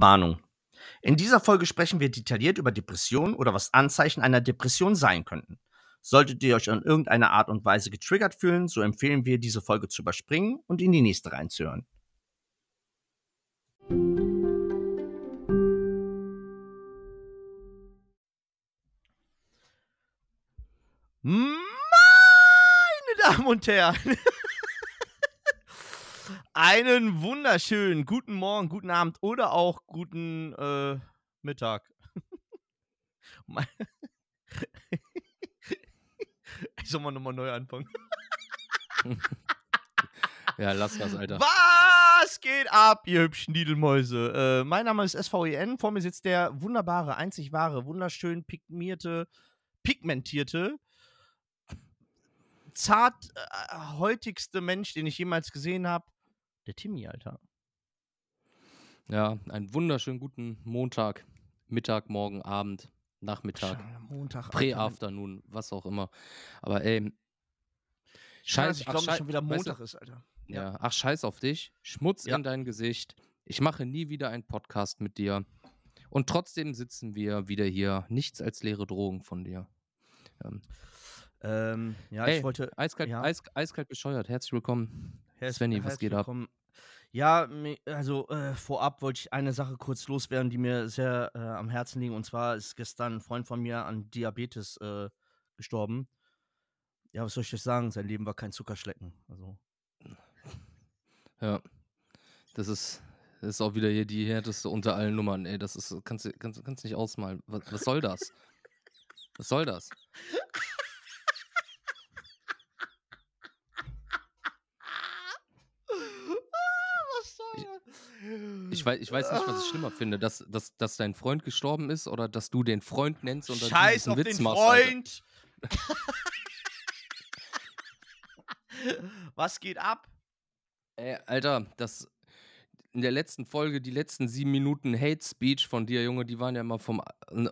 Warnung. In dieser Folge sprechen wir detailliert über Depressionen oder was Anzeichen einer Depression sein könnten. Solltet ihr euch in irgendeiner Art und Weise getriggert fühlen, so empfehlen wir, diese Folge zu überspringen und in die nächste reinzuhören. Meine Damen und Herren, einen wunderschönen guten Morgen, guten Abend oder auch guten äh, Mittag. ich soll mal nochmal neu anfangen. ja, lass das, Alter. Was geht ab, ihr hübschen Niedelmäuse? Äh, mein Name ist SVEN. Vor mir sitzt der wunderbare, einzig wahre, wunderschön pigmierte, pigmentierte, zart äh, heutigste Mensch, den ich jemals gesehen habe. Der Timmy, Alter. Ja, einen wunderschönen guten Montag, Mittag, Morgen, Abend, Nachmittag, Montag, Prä-Afternoon, was auch immer. Aber ey, Scheiß, ich ach, glaube, schei- schon wieder weißt du, Montag ist, Alter. ja, ach, scheiß auf dich, Schmutz Ja. in dein Gesicht. Ich mache nie wieder einen Podcast mit dir. Und trotzdem sitzen wir wieder hier. Nichts als leere Drogen von dir. Ähm, Ähm, ja, Hey, ich wollte. eiskalt, ja. eis, eiskalt bescheuert. Herzlich willkommen. Herz- Svenny, was herzlich geht ab? Ja, also äh, vorab wollte ich eine Sache kurz loswerden, die mir sehr äh, am Herzen liegt. Und zwar ist gestern ein Freund von mir an Diabetes äh, gestorben. Ja, was soll ich euch sagen? Sein Leben war kein Zuckerschlecken. Also, Ja. Das ist, das ist auch wieder hier die härteste unter allen Nummern, ey. Das ist, kannst du kannst, kannst nicht ausmalen. Was, was soll das? Was soll das? Ich weiß, ich weiß nicht, was ich schlimmer finde, dass, dass, dass dein Freund gestorben ist oder dass du den Freund nennst und dann Scheiß diesen auf Witz den machst. Freund! was geht ab? Ey, Alter, das in der letzten Folge, die letzten sieben Minuten Hate Speech von dir, Junge, die waren ja immer vom a-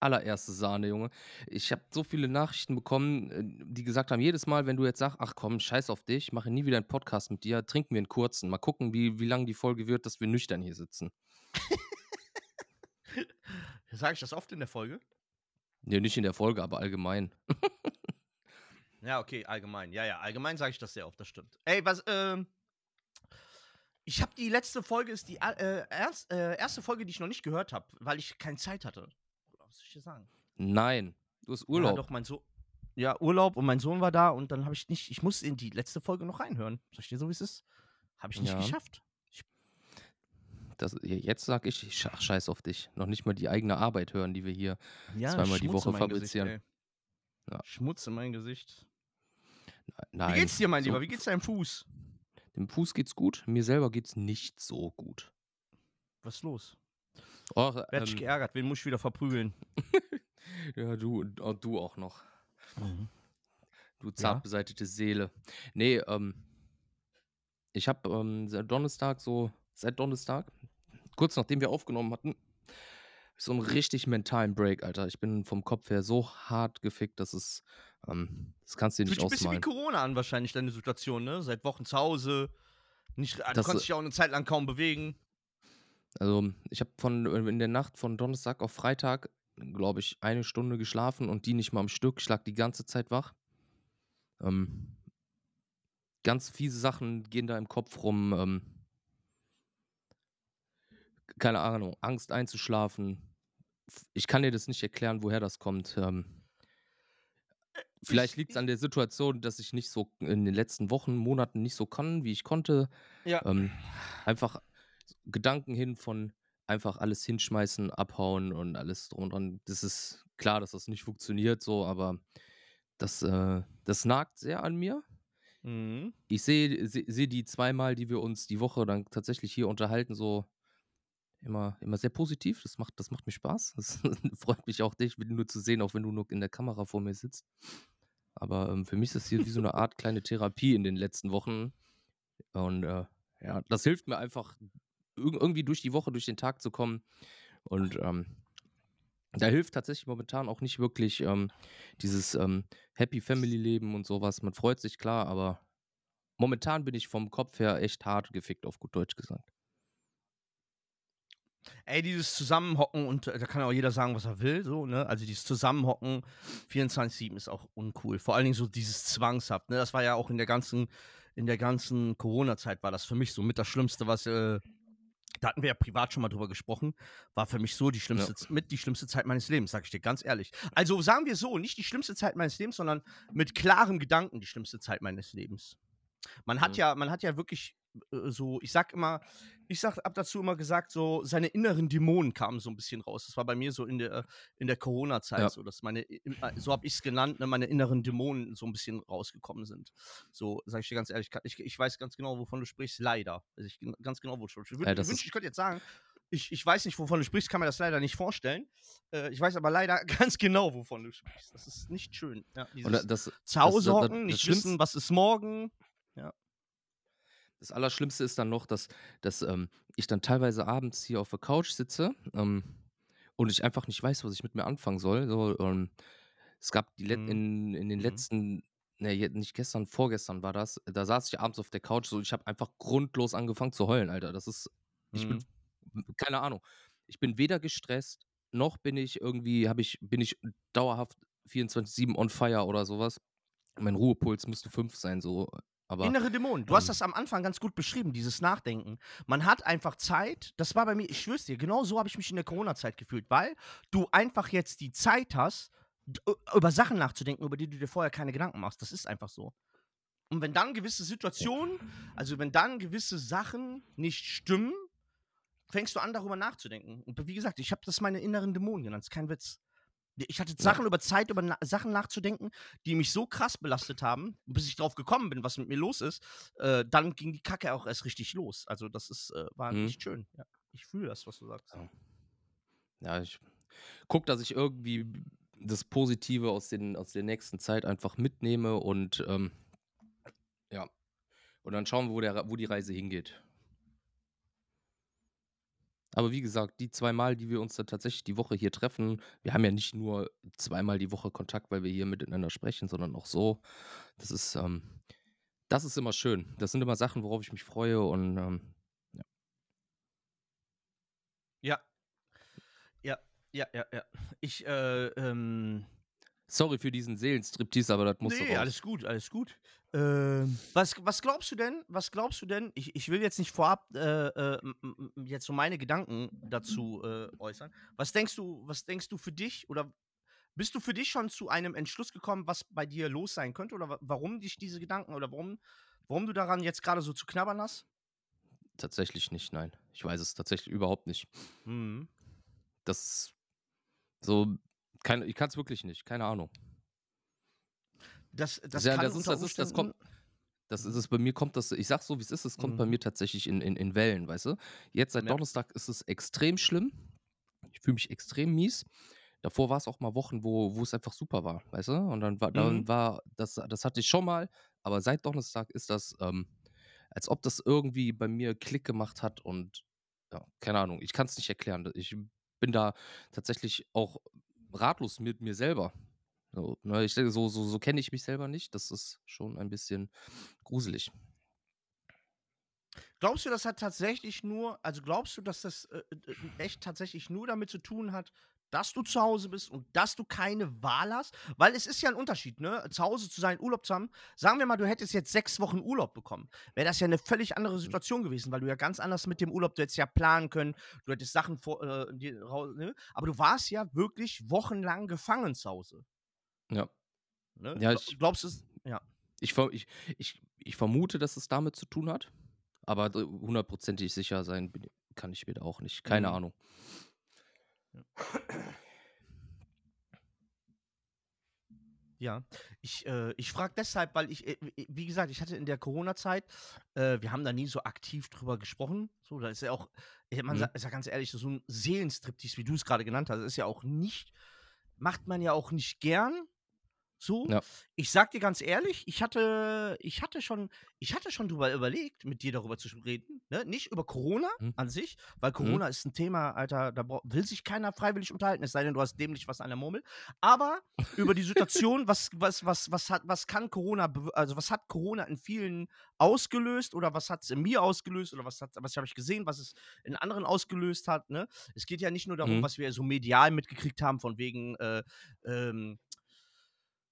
allererste Sahne, Junge. Ich habe so viele Nachrichten bekommen, äh, die gesagt haben, jedes Mal, wenn du jetzt sagst, ach komm, scheiß auf dich, mache nie wieder einen Podcast mit dir, trinken wir einen kurzen. Mal gucken, wie, wie lang die Folge wird, dass wir nüchtern hier sitzen. Sage ich das oft in der Folge? Nee, nicht in der Folge, aber allgemein. Ja, okay, allgemein. Ja, ja, allgemein sage ich das sehr oft, das stimmt. Ey, was, ähm. Ich habe die letzte Folge, ist die äh, erst, äh, erste Folge, die ich noch nicht gehört habe, weil ich keine Zeit hatte. Was soll ich dir sagen? Nein, du hast Ja, Urlaub. doch, mein Sohn. Ja, Urlaub und mein Sohn war da und dann habe ich nicht, ich muss in die letzte Folge noch reinhören. Soll ich dir so, wie es ist? Habe ich nicht Ja. geschafft. Das, jetzt sag ich, ich ach, scheiß auf dich. Noch nicht mal die eigene Arbeit hören, die wir hier. Ja, Zweimal die Woche fabrizieren. Ja. Schmutz in mein Gesicht. Nein. Wie geht's dir, mein so- Lieber? Wie geht's deinem Fuß? Dem Fuß geht's gut, mir selber geht's nicht so gut. Was ist los? Och, Wer hat ähm, geärgert? Wen muss ich wieder verprügeln? ja, du, oh, du auch noch. Mhm. Du zart beseitete Seele. Nee, ähm, ich habe ähm, seit Donnerstag so, seit Donnerstag, kurz nachdem wir aufgenommen hatten, so einen richtig mentalen Break, Alter. Ich bin vom Kopf her so hart gefickt, dass es, ähm, das kannst du dir Fühlt nicht sich ein bisschen wie ausmalen. Corona an, wahrscheinlich, deine Situation, ne? Seit Wochen zu Hause. Nicht, du Das, konntest dich auch eine Zeit lang kaum bewegen. Also, ich habe von in der Nacht von Donnerstag auf Freitag, glaube ich, eine Stunde geschlafen und die nicht mal am Stück. Ich lag die ganze Zeit wach. Ähm, ganz fiese Sachen gehen da im Kopf rum. Ähm, keine Ahnung, Angst einzuschlafen. Ich kann dir das nicht erklären, woher das kommt. Ähm, vielleicht ich- liegt es an der Situation, dass ich nicht so in den letzten Wochen, Monaten nicht so kann, wie ich konnte. Ja. Ähm, einfach Gedanken hin von einfach alles hinschmeißen, abhauen und alles drum und dran. Das ist klar, dass das nicht funktioniert so, aber das, äh, das nagt sehr an mir. Mhm. Ich sehe seh, seh die zweimal, die wir uns die Woche dann tatsächlich hier unterhalten, so immer, immer sehr positiv. Das macht, das macht mir Spaß. Das freut mich auch, dich nur zu sehen, auch wenn du nur in der Kamera vor mir sitzt. Aber ähm, für mich ist das hier wie so eine Art kleine Therapie in den letzten Wochen. Und äh, ja, das hilft mir einfach, irgendwie durch die Woche, durch den Tag zu kommen. Und ähm, da hilft tatsächlich momentan auch nicht wirklich ähm, dieses ähm, Happy Family Leben und sowas. Man freut sich klar, aber momentan bin ich vom Kopf her echt hart gefickt, auf gut Deutsch gesagt. Ey, dieses Zusammenhocken und äh, da kann auch jeder sagen, was er will, so, ne? Also dieses Zusammenhocken 24-7 ist auch uncool. Vor allen Dingen so dieses Zwangshaft, ne? Das war ja auch in der ganzen, in der ganzen Corona-Zeit war das für mich so mit das Schlimmste, was, äh, da hatten wir ja privat schon mal drüber gesprochen, war für mich so die schlimmste, Ja. mit die schlimmste Zeit meines Lebens, sag ich dir ganz ehrlich. Also sagen wir so, nicht die schlimmste Zeit meines Lebens, sondern mit klarem Gedanken die schlimmste Zeit meines Lebens. Man hat Mhm. ja, man hat ja wirklich so, ich sag immer, ich sag, hab dazu immer gesagt, so seine inneren Dämonen kamen so ein bisschen raus. Das war bei mir so in der, in der Corona-Zeit Ja. so, dass meine, äh, so habe ich es genannt, ne, meine inneren Dämonen so ein bisschen rausgekommen sind. So, sag ich dir ganz ehrlich, ich, ich weiß ganz genau, wovon du sprichst, leider. Also ich ganz genau, wovon du sprichst. Ich, Ja, würd- das ich ich könnte jetzt sagen, ich, ich weiß nicht, wovon du sprichst, kann mir das leider nicht vorstellen. Äh, ich weiß aber leider ganz genau, wovon du sprichst. Das ist nicht schön. Ja, dieses da- das, das- das- das nicht wissen, was ist morgen. Das Allerschlimmste ist dann noch, dass, dass ähm, ich dann teilweise abends hier auf der Couch sitze ähm, und ich einfach nicht weiß, was ich mit mir anfangen soll. So, ähm, es gab die Let Mhm. in, in den Mhm. letzten, ne, nicht gestern, vorgestern war das, da saß ich abends auf der Couch, so ich habe einfach grundlos angefangen zu heulen, Alter. Das ist, ich Mhm. bin, keine Ahnung, ich bin weder gestresst, noch bin ich irgendwie, habe ich, bin ich dauerhaft 24-7 on fire oder sowas. Mein Ruhepuls müsste 5 sein, so. Aber Innere Dämonen. Du hast ähm, das am Anfang ganz gut beschrieben, dieses Nachdenken. Man hat einfach Zeit, das war bei mir, ich schwör's dir, genau so habe ich mich in der Corona-Zeit gefühlt, weil du einfach jetzt die Zeit hast, über Sachen nachzudenken, über die du dir vorher keine Gedanken machst. Das ist einfach so. Und wenn dann gewisse Situationen, also wenn dann gewisse Sachen nicht stimmen, fängst du an, darüber nachzudenken. Und wie gesagt, ich habe das meine inneren Dämonen genannt, das ist kein Witz. Ich hatte. Sachen über Zeit, über na Sachen nachzudenken, die mich so krass belastet haben, bis ich drauf gekommen bin, was mit mir los ist. Äh, dann ging die Kacke auch erst richtig los. Also das ist, äh, war Mhm. nicht schön. Ja. Ich fühle das, was du sagst. Ja. Ich gucke, dass ich irgendwie das Positive aus, den, aus der nächsten Zeit einfach mitnehme und ähm, ja. Und dann schauen wir, wo, der, wo die Reise hingeht. Aber wie gesagt, die zweimal, die wir uns dann tatsächlich die Woche hier treffen, wir haben ja nicht nur zweimal die Woche Kontakt, weil wir hier miteinander sprechen, sondern auch so. Das ist, ähm, das ist immer schön. Das sind immer Sachen, worauf ich mich freue und ähm, Ja. Ja, ja, ja, ja. Ich, äh, ähm. sorry für diesen Seelenstriptease, aber das muss Nee, raus. alles gut, alles gut. Ähm, was, was glaubst du denn? Was glaubst du denn? Ich, ich will jetzt nicht vorab äh, äh, jetzt so meine Gedanken dazu äh, äußern. Was denkst du, was denkst du für dich oder bist du für dich schon zu einem Entschluss gekommen, was bei dir los sein könnte oder wa- warum dich diese Gedanken oder warum, warum du daran jetzt gerade so zu knabbern hast? Tatsächlich nicht, nein. Ich weiß es tatsächlich überhaupt nicht. Mhm. Das ist so, keine, ich kann es wirklich nicht, keine Ahnung. Das, das ja, kann das ist, das ist, das kommt, das ist es bei mir kommt das, ich sag so wie es ist, es kommt bei Mhm. mir tatsächlich in, in, in Wellen, weißt du? Jetzt seit Ja. Donnerstag ist es extrem schlimm. Ich fühle mich extrem mies. Davor war es auch mal Wochen, wo, wo es einfach super war, weißt du? Und dann war, dann Mhm. war, das, das hatte ich schon mal, aber seit Donnerstag ist das, ähm, als ob das irgendwie bei mir Klick gemacht hat und ja, keine Ahnung, ich kann es nicht erklären. Ich bin da tatsächlich auch ratlos mit mir selber. So, ne, ich denke, so, so, so kenne ich mich selber nicht. Das ist schon ein bisschen gruselig. Glaubst du, das hat tatsächlich nur, also glaubst du, dass das äh, äh, echt tatsächlich nur damit zu tun hat, dass du zu Hause bist und dass du keine Wahl hast? Weil es ist ja ein Unterschied, ne? Zu Hause zu sein, Urlaub zu haben. Sagen wir mal, du hättest jetzt sechs Wochen Urlaub bekommen. Wäre das ja eine völlig andere Situation gewesen, weil du ja ganz anders mit dem Urlaub, du hättest ja planen können, du hättest Sachen vor, äh, dir raus, ne? Aber du warst ja wirklich wochenlang gefangen zu Hause. Ja. Ne? Ja, ich- Glaubst du es? Ja. Ich, ich, ich, ich vermute, dass es damit zu tun hat. Aber hundertprozentig sicher sein kann ich mir da auch nicht. Keine Mhm. Ahnung. Ja, ich, äh, ich frage deshalb, weil ich, äh, wie gesagt, ich hatte in der Corona-Zeit, äh, wir haben da nie so aktiv drüber gesprochen. So, da ist ja auch, äh, man Mhm. ist ja ganz ehrlich, so ein Seelenstriptease, wie du es gerade genannt hast, ist ja auch nicht, macht man ja auch nicht gern. So, Ja. ich sag dir ganz ehrlich, ich hatte, ich hatte schon, ich hatte schon drüber überlegt, mit dir darüber zu reden. Ne? Nicht über Corona Mhm. an sich, weil Mhm. Corona ist ein Thema, Alter, da will sich keiner freiwillig unterhalten, es sei denn, du hast dämlich was an der Murmel. Aber über die Situation, was, was, was, was, hat, was kann Corona, also was hat Corona in vielen ausgelöst oder was hat es in mir ausgelöst oder was, hat, was habe ich gesehen, was es in anderen ausgelöst hat. Ne? Es geht ja nicht nur darum, Mhm. was wir so medial mitgekriegt haben, von wegen, äh, ähm,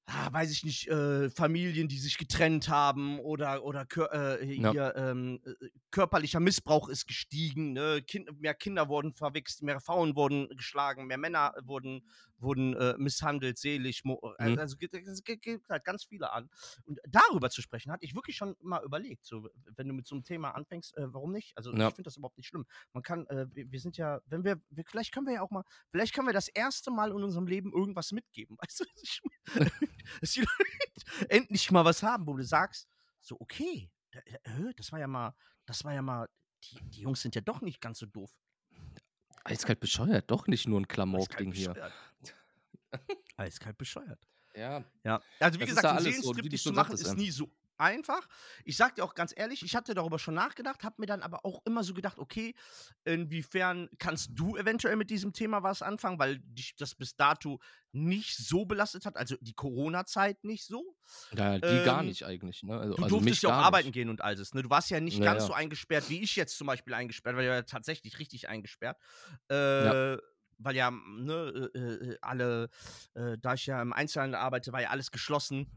ah, weiß ich nicht, äh, Familien, die sich getrennt haben oder, oder äh, Ja. hier, ähm, äh, körperlicher Missbrauch ist gestiegen, ne? kind, mehr Kinder wurden verwichst, mehr Frauen wurden geschlagen, mehr Männer wurden, wurden äh, misshandelt, seelisch, mo- äh, Mhm. also es gibt, halt ganz viele an. Und darüber zu sprechen, hatte ich wirklich schon mal überlegt, so, wenn du mit so einem Thema anfängst, äh, warum nicht? Also Ja. ich finde das überhaupt nicht schlimm. Man kann, äh, wir, wir sind ja, wenn wir, wir, vielleicht können wir ja auch mal, vielleicht können wir das erste Mal in unserem Leben irgendwas mitgeben, weißt du? dass die Leute endlich mal was haben, wo du sagst, so, okay, äh, das war ja mal, das war ja mal, die, die Jungs sind ja doch nicht ganz so doof. Eiskalt bescheuert, doch nicht nur ein Klamauk-Ding hier. Eiskalt bescheuert. Ja. Ja, also wie Das gesagt, einen alles so, zu machen ist nie so einfach. Ich sag dir auch ganz ehrlich, ich hatte darüber schon nachgedacht, habe mir dann aber auch immer so gedacht, okay, inwiefern kannst du eventuell mit diesem Thema was anfangen, weil dich das bis dato nicht so belastet hat, also die Corona-Zeit nicht so. Ja, die gar Ähm, nicht eigentlich. Ne? Also, Du also durftest ja auch gar arbeiten nicht. gehen und all das. Ne? Du warst ja nicht Ja, ganz so eingesperrt, wie ich jetzt zum Beispiel eingesperrt, weil ich war ja tatsächlich richtig eingesperrt. Äh, Ja. Weil ja, ne, äh, äh, alle, äh, da ich ja im Einzelhandel arbeite, war ja alles geschlossen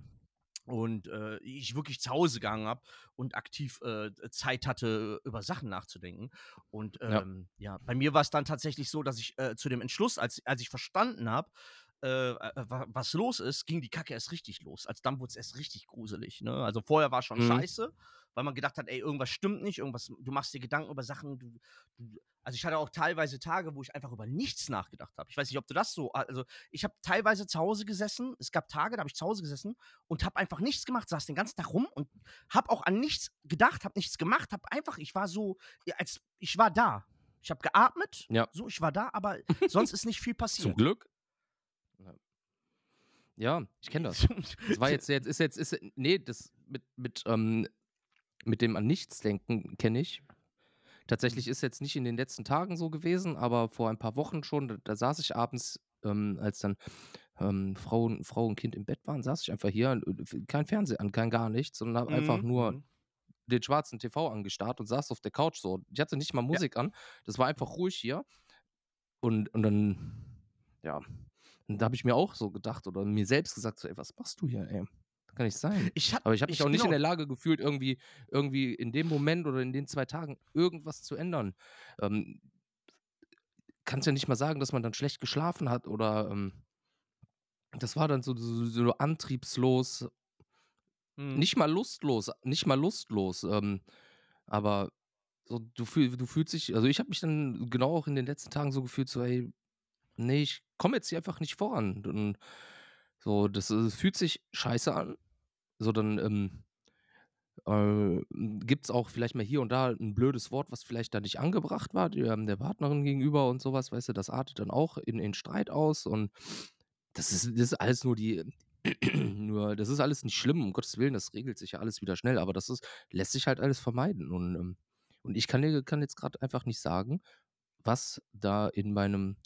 und äh, ich wirklich zu Hause gegangen habe und aktiv äh, Zeit hatte, über Sachen nachzudenken. Und Ja. ähm, ja. bei mir war es dann tatsächlich so, dass ich äh, zu dem Entschluss, als, als ich verstanden habe, äh, äh, wa- was los ist, ging die Kacke erst richtig los. Als dann wurde es erst richtig gruselig. Ne? Also vorher war schon Mhm. scheiße, weil man gedacht hat, ey, irgendwas stimmt nicht, irgendwas, du machst dir Gedanken über Sachen, du, du, also ich hatte auch teilweise Tage, wo ich einfach über nichts nachgedacht habe. Ich weiß nicht, ob du das so, also ich habe teilweise zu Hause gesessen, es gab Tage, da habe ich zu Hause gesessen und habe einfach nichts gemacht, saß den ganzen Tag rum und habe auch an nichts gedacht, habe nichts gemacht, habe einfach, ich war so, als ich war da. Ich habe geatmet, Ja. so, ich war da, aber sonst ist nicht viel Zum passiert. Glück. Ja. Ja, ich kenne das. Das war jetzt, jetzt ist jetzt, ist, nee, das mit, mit, ähm, mit dem an nichts denken kenne ich. Tatsächlich ist jetzt nicht in den letzten Tagen so gewesen, aber vor ein paar Wochen schon, da, da saß ich abends, ähm, als dann ähm, Frau, und- Frau und Kind im Bett waren, saß ich einfach hier, äh, kein Fernseher an, kein gar nichts, sondern habe einfach Mhm, nur mhm. den schwarzen TV angestarrt und saß auf der Couch so. Ich hatte nicht mal Musik an, das war einfach ruhig hier. Und, und dann, ja, und da habe ich mir auch so gedacht oder mir selbst gesagt, so, ey, was machst du hier, ey? Das kann nicht sein. Ich hab, Aber ich habe mich auch nicht in genau, der Lage gefühlt, irgendwie, irgendwie in dem Moment oder in den zwei Tagen irgendwas zu ändern. Ähm, kannst ja nicht mal sagen, dass man dann schlecht geschlafen hat oder ähm, das war dann so, so, so antriebslos, Mhm. nicht mal lustlos, nicht mal lustlos. Ähm, aber so, du, fühl, du fühlst dich, also ich habe mich dann genau auch in den letzten Tagen so gefühlt, so, ey, nee, ich komme jetzt hier einfach nicht voran. Und so, das, äh, fühlt sich scheiße an. So, dann ähm, äh, gibt es auch vielleicht mal hier und da ein blödes Wort, was vielleicht da nicht angebracht war, der, der Partnerin gegenüber und sowas, weißt du, das artet dann auch in, in Streit aus und das ist, das ist alles nur die, nur, das ist alles nicht schlimm, um Gottes Willen, das regelt sich ja alles wieder schnell, aber das ist, lässt sich halt alles vermeiden und, ähm, und ich kann, kann jetzt gerade einfach nicht sagen, was da in meinem,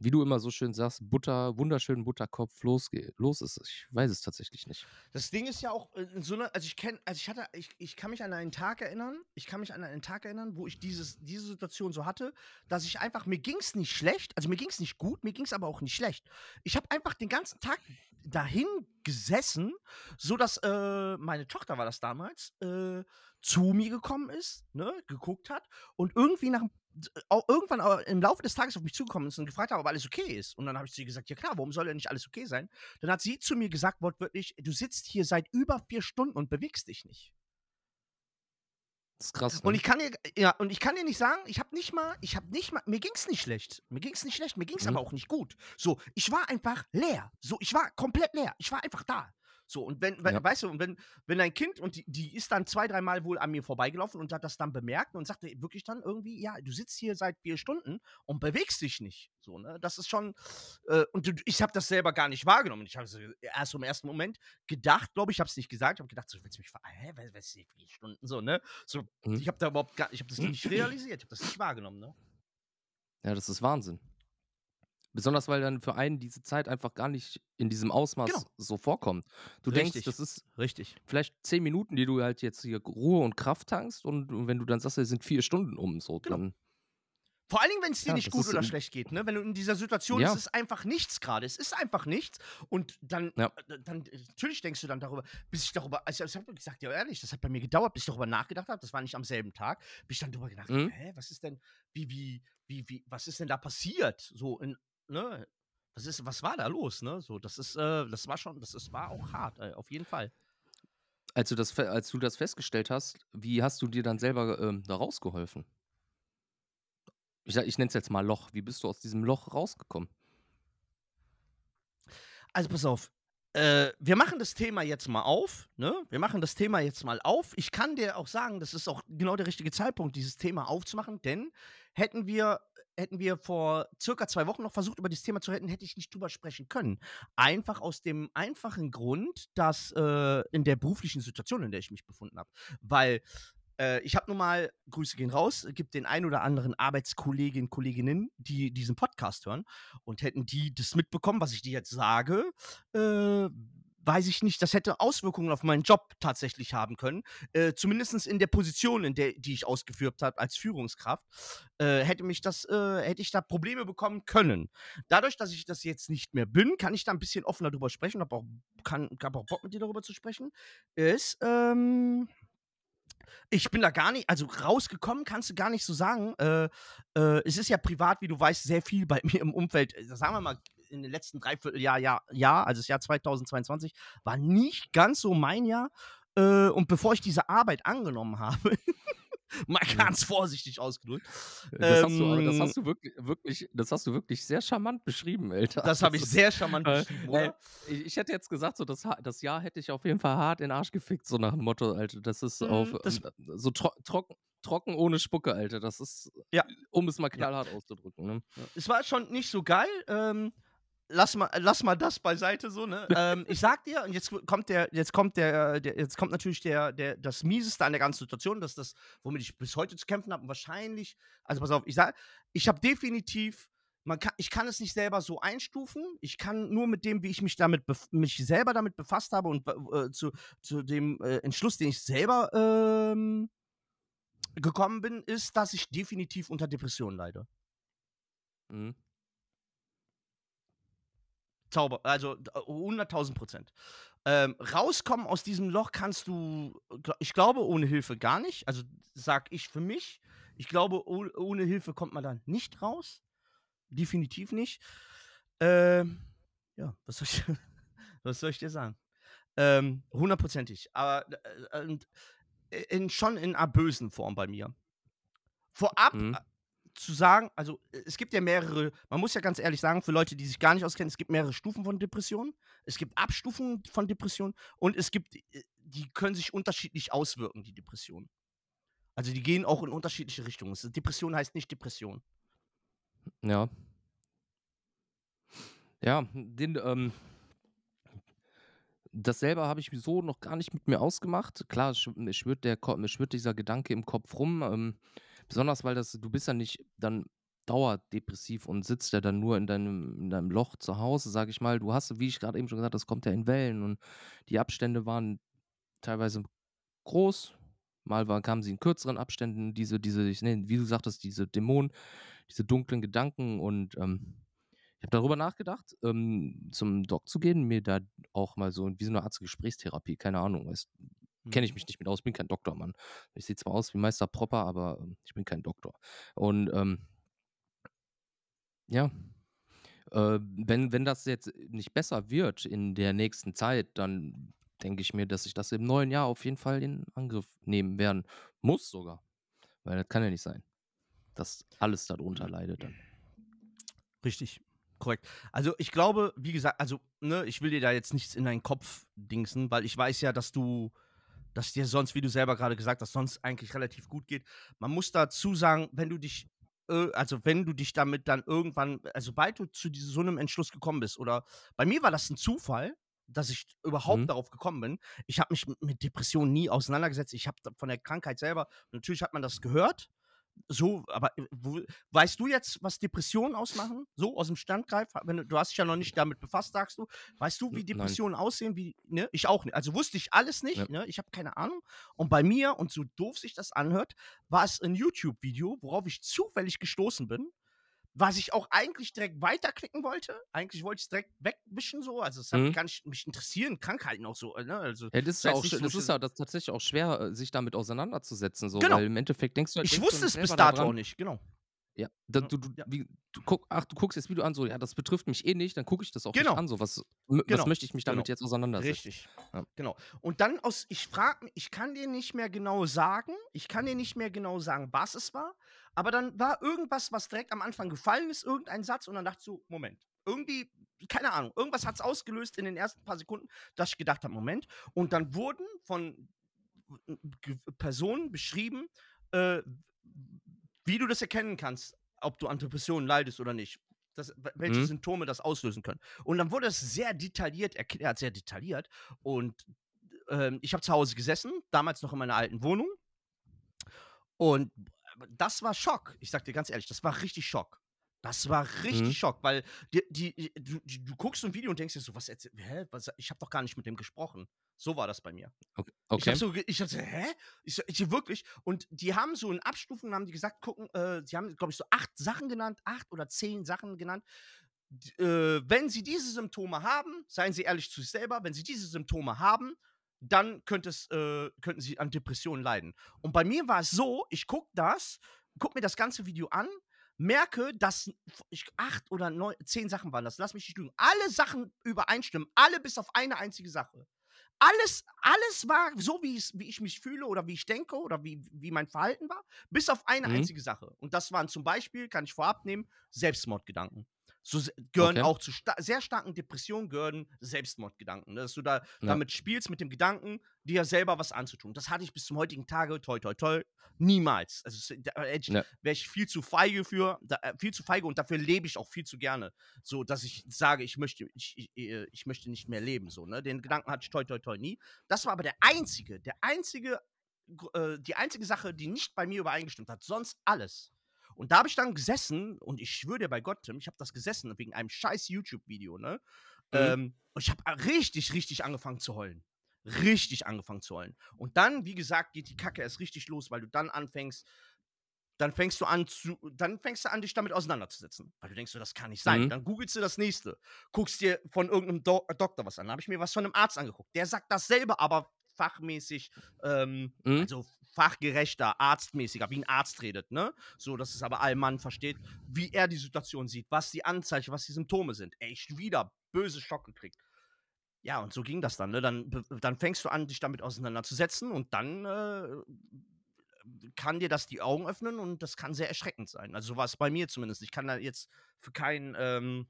wie du immer so schön sagst, Butter, wunderschönen Butterkopf losgeht, los ist. Ich weiß es tatsächlich nicht. Das Ding ist ja auch äh, in so einer, also ich kenne, also ich hatte, ich, ich kann mich an einen Tag erinnern, ich kann mich an einen Tag erinnern, wo ich dieses, diese Situation so hatte, dass ich einfach, mir ging es nicht schlecht, also mir ging es nicht gut, mir ging es aber auch nicht schlecht. Ich habe einfach den ganzen Tag dahin gesessen, so dass äh, meine Tochter war das damals, äh, zu mir gekommen ist, ne, geguckt hat und irgendwie nach irgendwann im Laufe des Tages auf mich zugekommen ist und gefragt hat, ob alles okay ist. Und dann habe ich zu ihr gesagt, ja klar, warum soll denn nicht alles okay sein? Dann hat sie zu mir gesagt, wortwörtlich, du sitzt hier seit über vier Stunden und bewegst dich nicht. Das ist krass. Und Ne? ich kann dir, ja, und ich kann dir nicht sagen, ich habe nicht mal, ich habe nicht mal, mir ging's nicht schlecht. Mir ging's nicht schlecht, mir ging's Mhm. aber auch nicht gut. So, ich war einfach leer. So, ich war komplett leer. Ich war einfach da. So, und wenn, we Ja. weißt du, und wenn, wenn dein Kind, und die, die ist dann zwei, dreimal wohl an mir vorbeigelaufen und hat das dann bemerkt und sagte wirklich dann irgendwie, ja, du sitzt hier seit vier Stunden und bewegst dich nicht. So, ne? Das ist schon, äh, und du, ich habe das selber gar nicht wahrgenommen. Ich habe so erst im ersten Moment gedacht, glaube ich, ich habe es nicht gesagt, ich habe gedacht, so, willst du mich ver hä, was, was vier Stunden so, ne? So, Mhm. ich habe da überhaupt gar, ich habe das nicht realisiert, ich habe das nicht wahrgenommen, ne? Ja, das ist Wahnsinn. Besonders weil dann für einen diese Zeit einfach gar nicht in diesem Ausmaß Genau. so vorkommt. Du Richtig. denkst, das ist Richtig. vielleicht zehn Minuten, die du halt jetzt hier Ruhe und Kraft tankst und und wenn du dann sagst, es sind vier Stunden um, so, Genau. dann Vor allen Dingen, wenn es dir Ja, nicht gut oder schlecht geht, ne? Wenn du in dieser Situation, Ja. es ist einfach nichts gerade. Es ist einfach nichts. Und dann, Ja. äh, dann, äh, natürlich denkst du dann darüber, bis ich darüber, also ich habe gesagt, ja ehrlich, das hat bei mir gedauert, bis ich darüber nachgedacht habe. Das war nicht am selben Tag, bis ich dann darüber gedacht Mhm. hä, was ist denn, wie, wie, wie, wie, was ist denn da passiert? So, in, ne? Was ist, was war da los, ne? So, das ist, äh, das war schon, das ist, war auch hart, äh, auf jeden Fall. als du das als du das festgestellt hast, wie hast du dir dann selber, ähm, da rausgeholfen? Ich ich nenne es jetzt mal Loch. Wie bist du aus diesem Loch rausgekommen? Also pass auf. Äh, wir machen das Thema jetzt mal auf, ne? Wir machen das Thema jetzt mal auf. Ich kann dir auch sagen, das ist auch genau der richtige Zeitpunkt, dieses Thema aufzumachen, denn hätten wir, hätten wir vor circa zwei Wochen noch versucht, über dieses Thema zu reden, hätte ich nicht drüber sprechen können. Einfach aus dem einfachen Grund, dass äh, in der beruflichen Situation, in der ich mich befunden habe. Weil äh, ich habe nun mal, Grüße gehen raus, gibt den ein oder anderen Arbeitskolleginnen, Kolleginnen, die diesen Podcast hören und hätten die das mitbekommen, was ich dir jetzt sage, äh, weiß ich nicht, das hätte Auswirkungen auf meinen Job tatsächlich haben können. Äh, Zumindest in der Position, in der die ich ausgeführt habe als Führungskraft, äh, hätte mich das, äh, hätte ich da Probleme bekommen können. Dadurch, dass ich das jetzt nicht mehr bin, kann ich da ein bisschen offener drüber sprechen, habe auch, kann, hab auch Bock mit dir darüber zu sprechen. Ist, ähm, ich bin da gar nicht, also rausgekommen kannst du gar nicht so sagen. Äh, äh, es ist ja privat, wie du weißt, sehr viel bei mir im Umfeld. äh, Sagen wir mal, in den letzten Dreivierteljahr, Jahr, Jahr, also das Jahr 2022, war nicht ganz so mein Jahr. Äh, und bevor ich diese Arbeit angenommen habe, mal ganz vorsichtig ausgedrückt, Das hast du aber das Ähm, hast du wirklich wirklich das hast du wirklich sehr charmant beschrieben, Alter. das habe ich sehr charmant äh, beschrieben, oder? ich ich hätte jetzt gesagt, so das das Jahr hätte ich auf jeden Fall hart in den Arsch gefickt, so nach dem Motto, Alter. Das ist auf, Mhm, das, ähm, so tro trocken trocken ohne Spucke, Alter. Das ist, ja, um es mal ja. knallhart auszudrücken, ne? Ja. es war schon nicht so geil. Ähm, lass mal, lass mal das beiseite so, ne? ähm, ich sag dir, und jetzt kommt der, jetzt kommt der, der jetzt kommt natürlich der, der, das Mieseste an der ganzen Situation, das ist das, womit ich bis heute zu kämpfen habe. Wahrscheinlich, also pass auf, ich sag, ich habe definitiv, man kann, ich kann es nicht selber so einstufen. Ich kann nur mit dem, wie ich mich damit, mich selber damit befasst habe und äh, zu, zu dem äh, Entschluss, den ich selber ähm, gekommen bin, ist, dass ich definitiv unter Depressionen leide. Mhm. Zauber, also d- 100.000 Prozent. Ähm, rauskommen aus diesem Loch kannst du, ich glaube, ohne Hilfe gar nicht. Also sag ich für mich. Ich glaube, oh- ohne Hilfe kommt man dann nicht raus. Definitiv nicht. Ähm, ja, was soll ich, was soll ich dir sagen? Ähm, hundertprozentig. Aber äh, äh, in, schon in einer bösen Form bei mir. Vorab Mhm. Zu sagen, also äh, es gibt ja mehrere, man muss ja ganz ehrlich sagen, für Leute, die sich gar nicht auskennen, es gibt mehrere Stufen von Depressionen, es gibt Abstufungen von Depressionen und es gibt, äh, die können sich unterschiedlich auswirken, die Depressionen. Also die gehen auch in unterschiedliche Richtungen. Es- Depression heißt nicht Depression. Ja. Ja, den, ähm das selber habe ich so noch gar nicht mit mir ausgemacht. Klar, mir schwirrt der mir schwirrt dieser Gedanke im Kopf rum, ähm, besonders weil das du bist ja nicht dann dauerdepressiv und sitzt ja dann nur in deinem in deinem Loch zu Hause, sage ich mal. Du hast, wie ich gerade eben schon gesagt das kommt ja in Wellen und die Abstände waren teilweise groß, mal war kamen sie in kürzeren Abständen, diese diese ich nenne wie du sagtest, diese Dämonen, diese dunklen Gedanken und, ähm, ich habe darüber nachgedacht, ähm, zum Doc zu gehen, mir da auch mal so wie so 'ne Art Gesprächstherapie, keine Ahnung, weißt kenne ich Mhm. mich nicht mit aus, bin kein Doktor, Mann. Ich sehe zwar aus wie Meister Propper, aber, ähm, ich bin kein Doktor. Und, ähm ja, äh, wenn wenn das jetzt nicht besser wird in der nächsten Zeit, dann denke ich mir, dass ich das im neuen Jahr auf jeden Fall in Angriff nehmen werden muss sogar. Weil das kann ja nicht sein, dass alles darunter leidet dann. Richtig. korrekt. Also ich glaube, wie gesagt, also, ne, ich will dir da jetzt nichts in deinen Kopf dingsen, weil ich weiß ja, dass du, dass dir sonst, wie du selber gerade gesagt hast, sonst eigentlich relativ gut geht. Man muss dazu sagen, wenn du dich, äh, also wenn du dich damit dann irgendwann, also sobald du zu diesem, so einem Entschluss gekommen bist, oder bei mir war das ein Zufall, dass ich überhaupt Mhm. darauf gekommen bin. Ich habe mich mit- mit Depressionen nie auseinandergesetzt. Ich habe von der Krankheit selber, natürlich hat man das gehört, so, aber äh, wo, weißt du jetzt, was Depressionen ausmachen? So aus dem Standgreif? Wenn du, du hast dich ja noch nicht damit befasst, sagst du. Weißt du, wie N- nein. Depressionen aussehen? Wie, ne? Ich auch nicht. Also wusste ich alles nicht. Ja. Ne? Ich habe keine Ahnung. Und bei mir, und so doof sich das anhört, war es ein YouTube-Video, worauf ich zufällig gestoßen bin, was ich auch eigentlich direkt weiterklicken wollte. Eigentlich wollte ich es direkt wegwischen, so. Also es hat Mhm. gar nicht mich interessieren, Krankheiten auch so. Ne? Also, Ja, das ist ja auch, das ich ist ja das tatsächlich auch schwer, äh, sich damit auseinanderzusetzen, so, Genau. weil im Endeffekt denkst du, ich denkst du wusste nicht es bis dato auch nicht, genau. Ja, da, Ja, du, du, ja. wie, du, guck, ach, du guckst das Video an, so, ja, das betrifft mich eh nicht, dann gucke ich das auch Genau. nicht an, so, was, m- Genau. was möchte ich mich damit Genau. jetzt auseinandersetzen? Richtig. Ja. Genau. Und dann aus, ich frage mich, ich kann dir nicht mehr genau sagen, ich kann dir nicht mehr genau sagen, was es war, aber dann war irgendwas, was direkt am Anfang gefallen ist, irgendein Satz, und dann dachte ich so, Moment, irgendwie, keine Ahnung, irgendwas hat es ausgelöst in den ersten paar Sekunden, dass ich gedacht habe, Moment. Und dann wurden von Ge- Personen beschrieben, äh, wie du das erkennen kannst, ob du an Depressionen leidest oder nicht. Das, welche Mhm. Symptome das auslösen können. Und dann wurde es sehr detailliert erklärt, sehr detailliert. Und ähm, ich habe zu Hause gesessen, damals noch in meiner alten Wohnung. Und das war Schock. Ich sag dir ganz ehrlich, das war richtig Schock. Das war richtig Mhm. Schock, weil die, die, du, die, du guckst so ein Video und denkst dir so, was, erzähl- hä, was ich habe doch gar nicht mit dem gesprochen. So war das bei mir. Okay. Ich okay. hab so, ich hab so, hä? Ich, so, ich wirklich. Und die haben so in Abstufungen, haben die gesagt, gucken, äh, sie haben, glaube ich, so acht Sachen genannt, acht oder zehn Sachen genannt. D- Äh, wenn sie diese Symptome haben, seien sie ehrlich zu sich selber, wenn sie diese Symptome haben, dann es, äh, könnten sie an Depressionen leiden. Und bei mir war es so, ich gucke das, guck mir das ganze Video an, merke, dass acht oder neun, zehn Sachen waren das, lass mich nicht lügen, alle Sachen übereinstimmen, alle bis auf eine einzige Sache alles, alles war so, wie, wie ich mich fühle oder wie ich denke oder wie, wie mein Verhalten war, bis auf eine Mhm. einzige Sache. Und das waren zum Beispiel, kann ich vorab nehmen, Selbstmordgedanken. So gehören Okay. auch zu sta sehr starken Depressionen gehören Selbstmordgedanken. ne? Dass du da Ja. damit spielst mit dem Gedanken, dir selber was anzutun. Das hatte ich bis zum heutigen Tage, toi toi toi, niemals. Also Ja. wäre ich viel zu feige für, da, äh, viel zu feige und dafür lebe ich auch viel zu gerne. So, dass ich sage, ich möchte, ich, ich, äh, ich möchte nicht mehr leben. So, ne? Den Gedanken hatte ich toi toi toi nie. Das war aber der einzige, der einzige, äh, die einzige Sache, die nicht bei mir übereingestimmt hat. Sonst alles. Und da habe ich dann gesessen und ich schwöre dir bei Gott, Tim, ich habe das gesessen wegen einem scheiß YouTube-Video, ne? Mhm. Ähm, und ich habe richtig, richtig angefangen zu heulen. Richtig angefangen zu heulen. Und dann, wie gesagt, geht die Kacke erst richtig los, weil du dann anfängst, dann fängst du an zu, dann fängst du an, dich damit auseinanderzusetzen. Weil du denkst, so, das kann nicht sein. Mhm. Dann googelst du das nächste. Guckst dir von irgendeinem Do Doktor was an. Dann habe ich mir was von einem Arzt angeguckt. Der sagt dasselbe, aber fachmäßig, ähm, Mhm. also fachgerechter, arztmäßiger, wie ein Arzt redet, ne? So, dass es aber ein Mann versteht, wie er die Situation sieht, was die Anzeichen, was die Symptome sind. Echt wieder böse Schock gekriegt. Ja, und so ging das dann, ne? Dann, dann fängst du an, dich damit auseinanderzusetzen und dann äh, kann dir das die Augen öffnen und das kann sehr erschreckend sein. Also so war es bei mir zumindest. Ich kann da jetzt für keinen, ähm,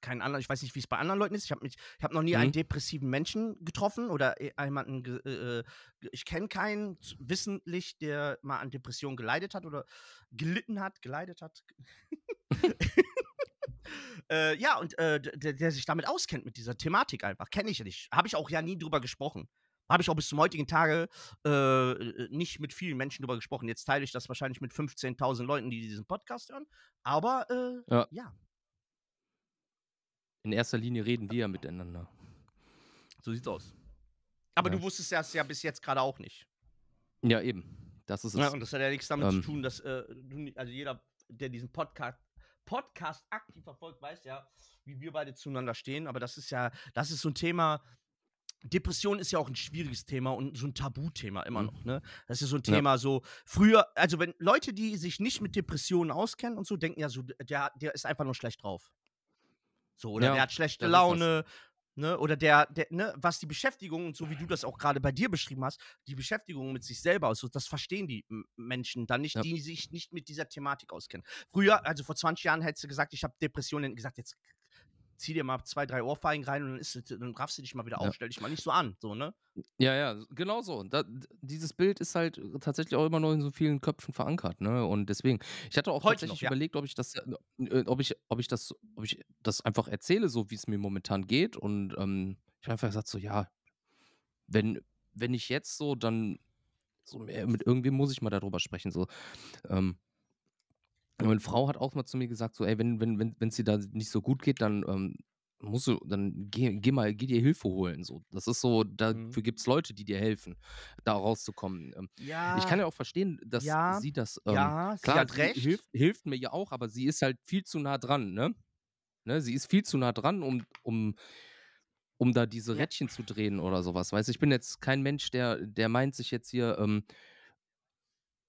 keinen anderen, ich weiß nicht, wie es bei anderen Leuten ist. Ich habe mich, ich habe noch nie einen Mhm. depressiven Menschen getroffen oder äh, jemanden, äh, äh, ich kenne keinen wissentlich, der mal an Depressionen geleidet hat oder gelitten hat, geleidet hat. äh, ja, und äh, der, der sich damit auskennt mit dieser Thematik einfach, kenne ich ja nicht. Habe ich auch ja nie drüber gesprochen. Habe ich auch bis zum heutigen Tage äh, nicht mit vielen Menschen drüber gesprochen. Jetzt teile ich das wahrscheinlich mit 15.000 Leuten, die diesen Podcast hören. Aber äh, Ja. ja, In erster Linie reden wir ja miteinander. so sieht's aus. Aber Ja. du wusstest das ja bis jetzt gerade auch nicht. Ja, eben. Das ist es. Ja, und das hat ja nichts damit Ähm. zu tun, dass äh, du, also jeder, der diesen Podcast, Podcast aktiv verfolgt, weiß ja, wie wir beide zueinander stehen. Aber das ist ja, das ist so ein Thema. Depression ist ja auch ein schwieriges Thema und so ein Tabuthema immer Mhm. noch, ne? Das ist so ein Ja. Thema, so früher, also wenn Leute, die sich nicht mit Depressionen auskennen und so, denken ja so, der, der ist einfach nur schlecht drauf. So, oder Ja, der hat schlechte. Laune, ne, oder der, der, ne, was die Beschäftigung und so wie du das auch gerade bei dir beschrieben hast, die Beschäftigung mit sich selber, also das verstehen die Menschen dann nicht, Ja. die sich nicht mit dieser Thematik auskennen. Früher, also vor 20 Jahren hättest du gesagt, ich habe Depressionen, gesagt, jetzt zieh dir mal zwei, drei Ohrfeigen rein und dann, ist, dann raffst du dich mal wieder Ja. auf, stell dich mal nicht so an, so, ne? Ja, ja, genau so. Da, dieses Bild ist halt äh, tatsächlich auch immer noch in so vielen Köpfen verankert, ne? Und deswegen, ich hatte auch Heute tatsächlich noch, ja. überlegt, ob ich das, äh, äh, ob ich, ob ich das, ob ich das einfach erzähle, so wie es mir momentan geht. Und ähm, ich habe einfach gesagt, so, ja, wenn, wenn ich jetzt so, dann so mit irgendwem muss ich mal darüber sprechen. So. Ähm, meine Frau hat auch mal zu mir gesagt, so, ey, wenn, wenn, wenn, wenn es dir da nicht so gut geht, dann ähm, musst du, dann geh, geh mal, geh dir Hilfe holen. So. Das ist so, Mhm. dafür gibt es Leute, die dir helfen, da rauszukommen. Ähm, Ja. ich kann ja auch verstehen, dass ja, sie das, ähm, ja, sie klar, hat recht. hilft, hilft mir ja auch, aber sie ist halt viel zu nah dran, ne? ne? Sie ist viel zu nah dran, um, um, um da diese. Rädchen zu drehen oder sowas. Weißt du, ich bin jetzt kein Mensch, der, der meint, sich jetzt hier ähm,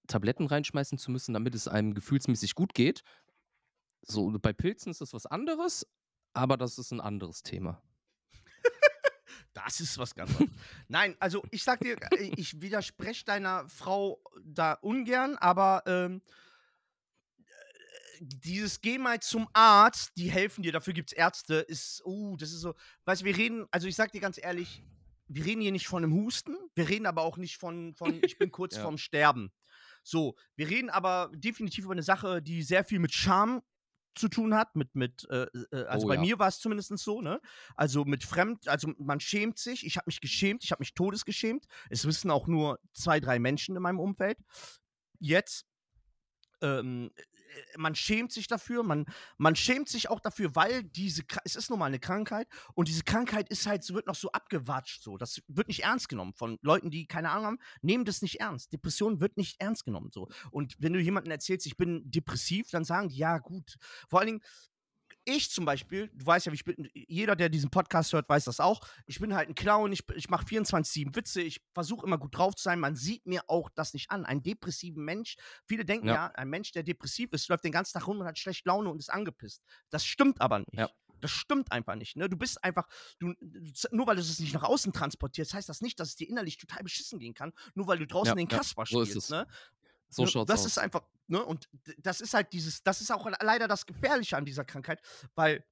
Tabletten reinschmeißen zu müssen, damit es einem gefühlsmäßig gut geht. So, bei Pilzen ist das was anderes, aber das ist ein anderes Thema. Das ist was ganz anderes. Nein, also ich sag dir, äh, ich widerspreche deiner Frau da ungern, aber ähm, äh, dieses Geh mal zum Arzt, die helfen dir, dafür gibt es Ärzte, ist, uh, das ist so, weißt du, wir reden, also ich sag dir ganz ehrlich, wir reden hier nicht von einem Husten, wir reden aber auch nicht von, von ich bin kurz Ja. vorm Sterben. So, wir reden aber definitiv über eine Sache, die sehr viel mit Scham zu tun hat, mit, mit, äh, äh, also Oh bei ja. mir war es zumindest so, ne? Also mit Fremd, also man schämt sich, ich habe mich geschämt, ich habe mich todesgeschämt. Es wissen auch nur zwei, drei Menschen in meinem Umfeld. Jetzt, ähm, äh, man schämt sich dafür, man, man schämt sich auch dafür, weil diese, es ist nun mal eine Krankheit und diese Krankheit ist halt, wird noch so abgewatscht, so. Das wird nicht ernst genommen von Leuten, die keine Ahnung haben, nehmen das nicht ernst. Depression wird nicht ernst genommen, so. Und wenn du jemandem erzählst, ich bin depressiv, dann sagen die, ja, gut. Vor allen Dingen, ich zum Beispiel, du weißt ja, ich bin, jeder, der diesen Podcast hört, weiß das auch. Ich bin halt ein Clown, ich, ich mache 24-7 Witze, ich versuche immer gut drauf zu sein. Man sieht mir auch das nicht an. Ein depressiven Mensch, viele denken ja. Ja. ein Mensch, der depressiv ist, läuft den ganzen Tag rum und hat schlecht Laune und ist angepisst. Das stimmt aber nicht. Ja. Das stimmt einfach nicht. Ne? Du bist einfach, du, nur weil du es nicht nach außen transportierst, heißt das nicht, dass es dir innerlich total beschissen gehen kann, nur weil du draußen Ja, den ja, Kasper so ist spielst. Ne? So ne, schaut's das aus. ist einfach, ne, und das ist halt dieses, das ist auch leider das Gefährliche an dieser Krankheit, weil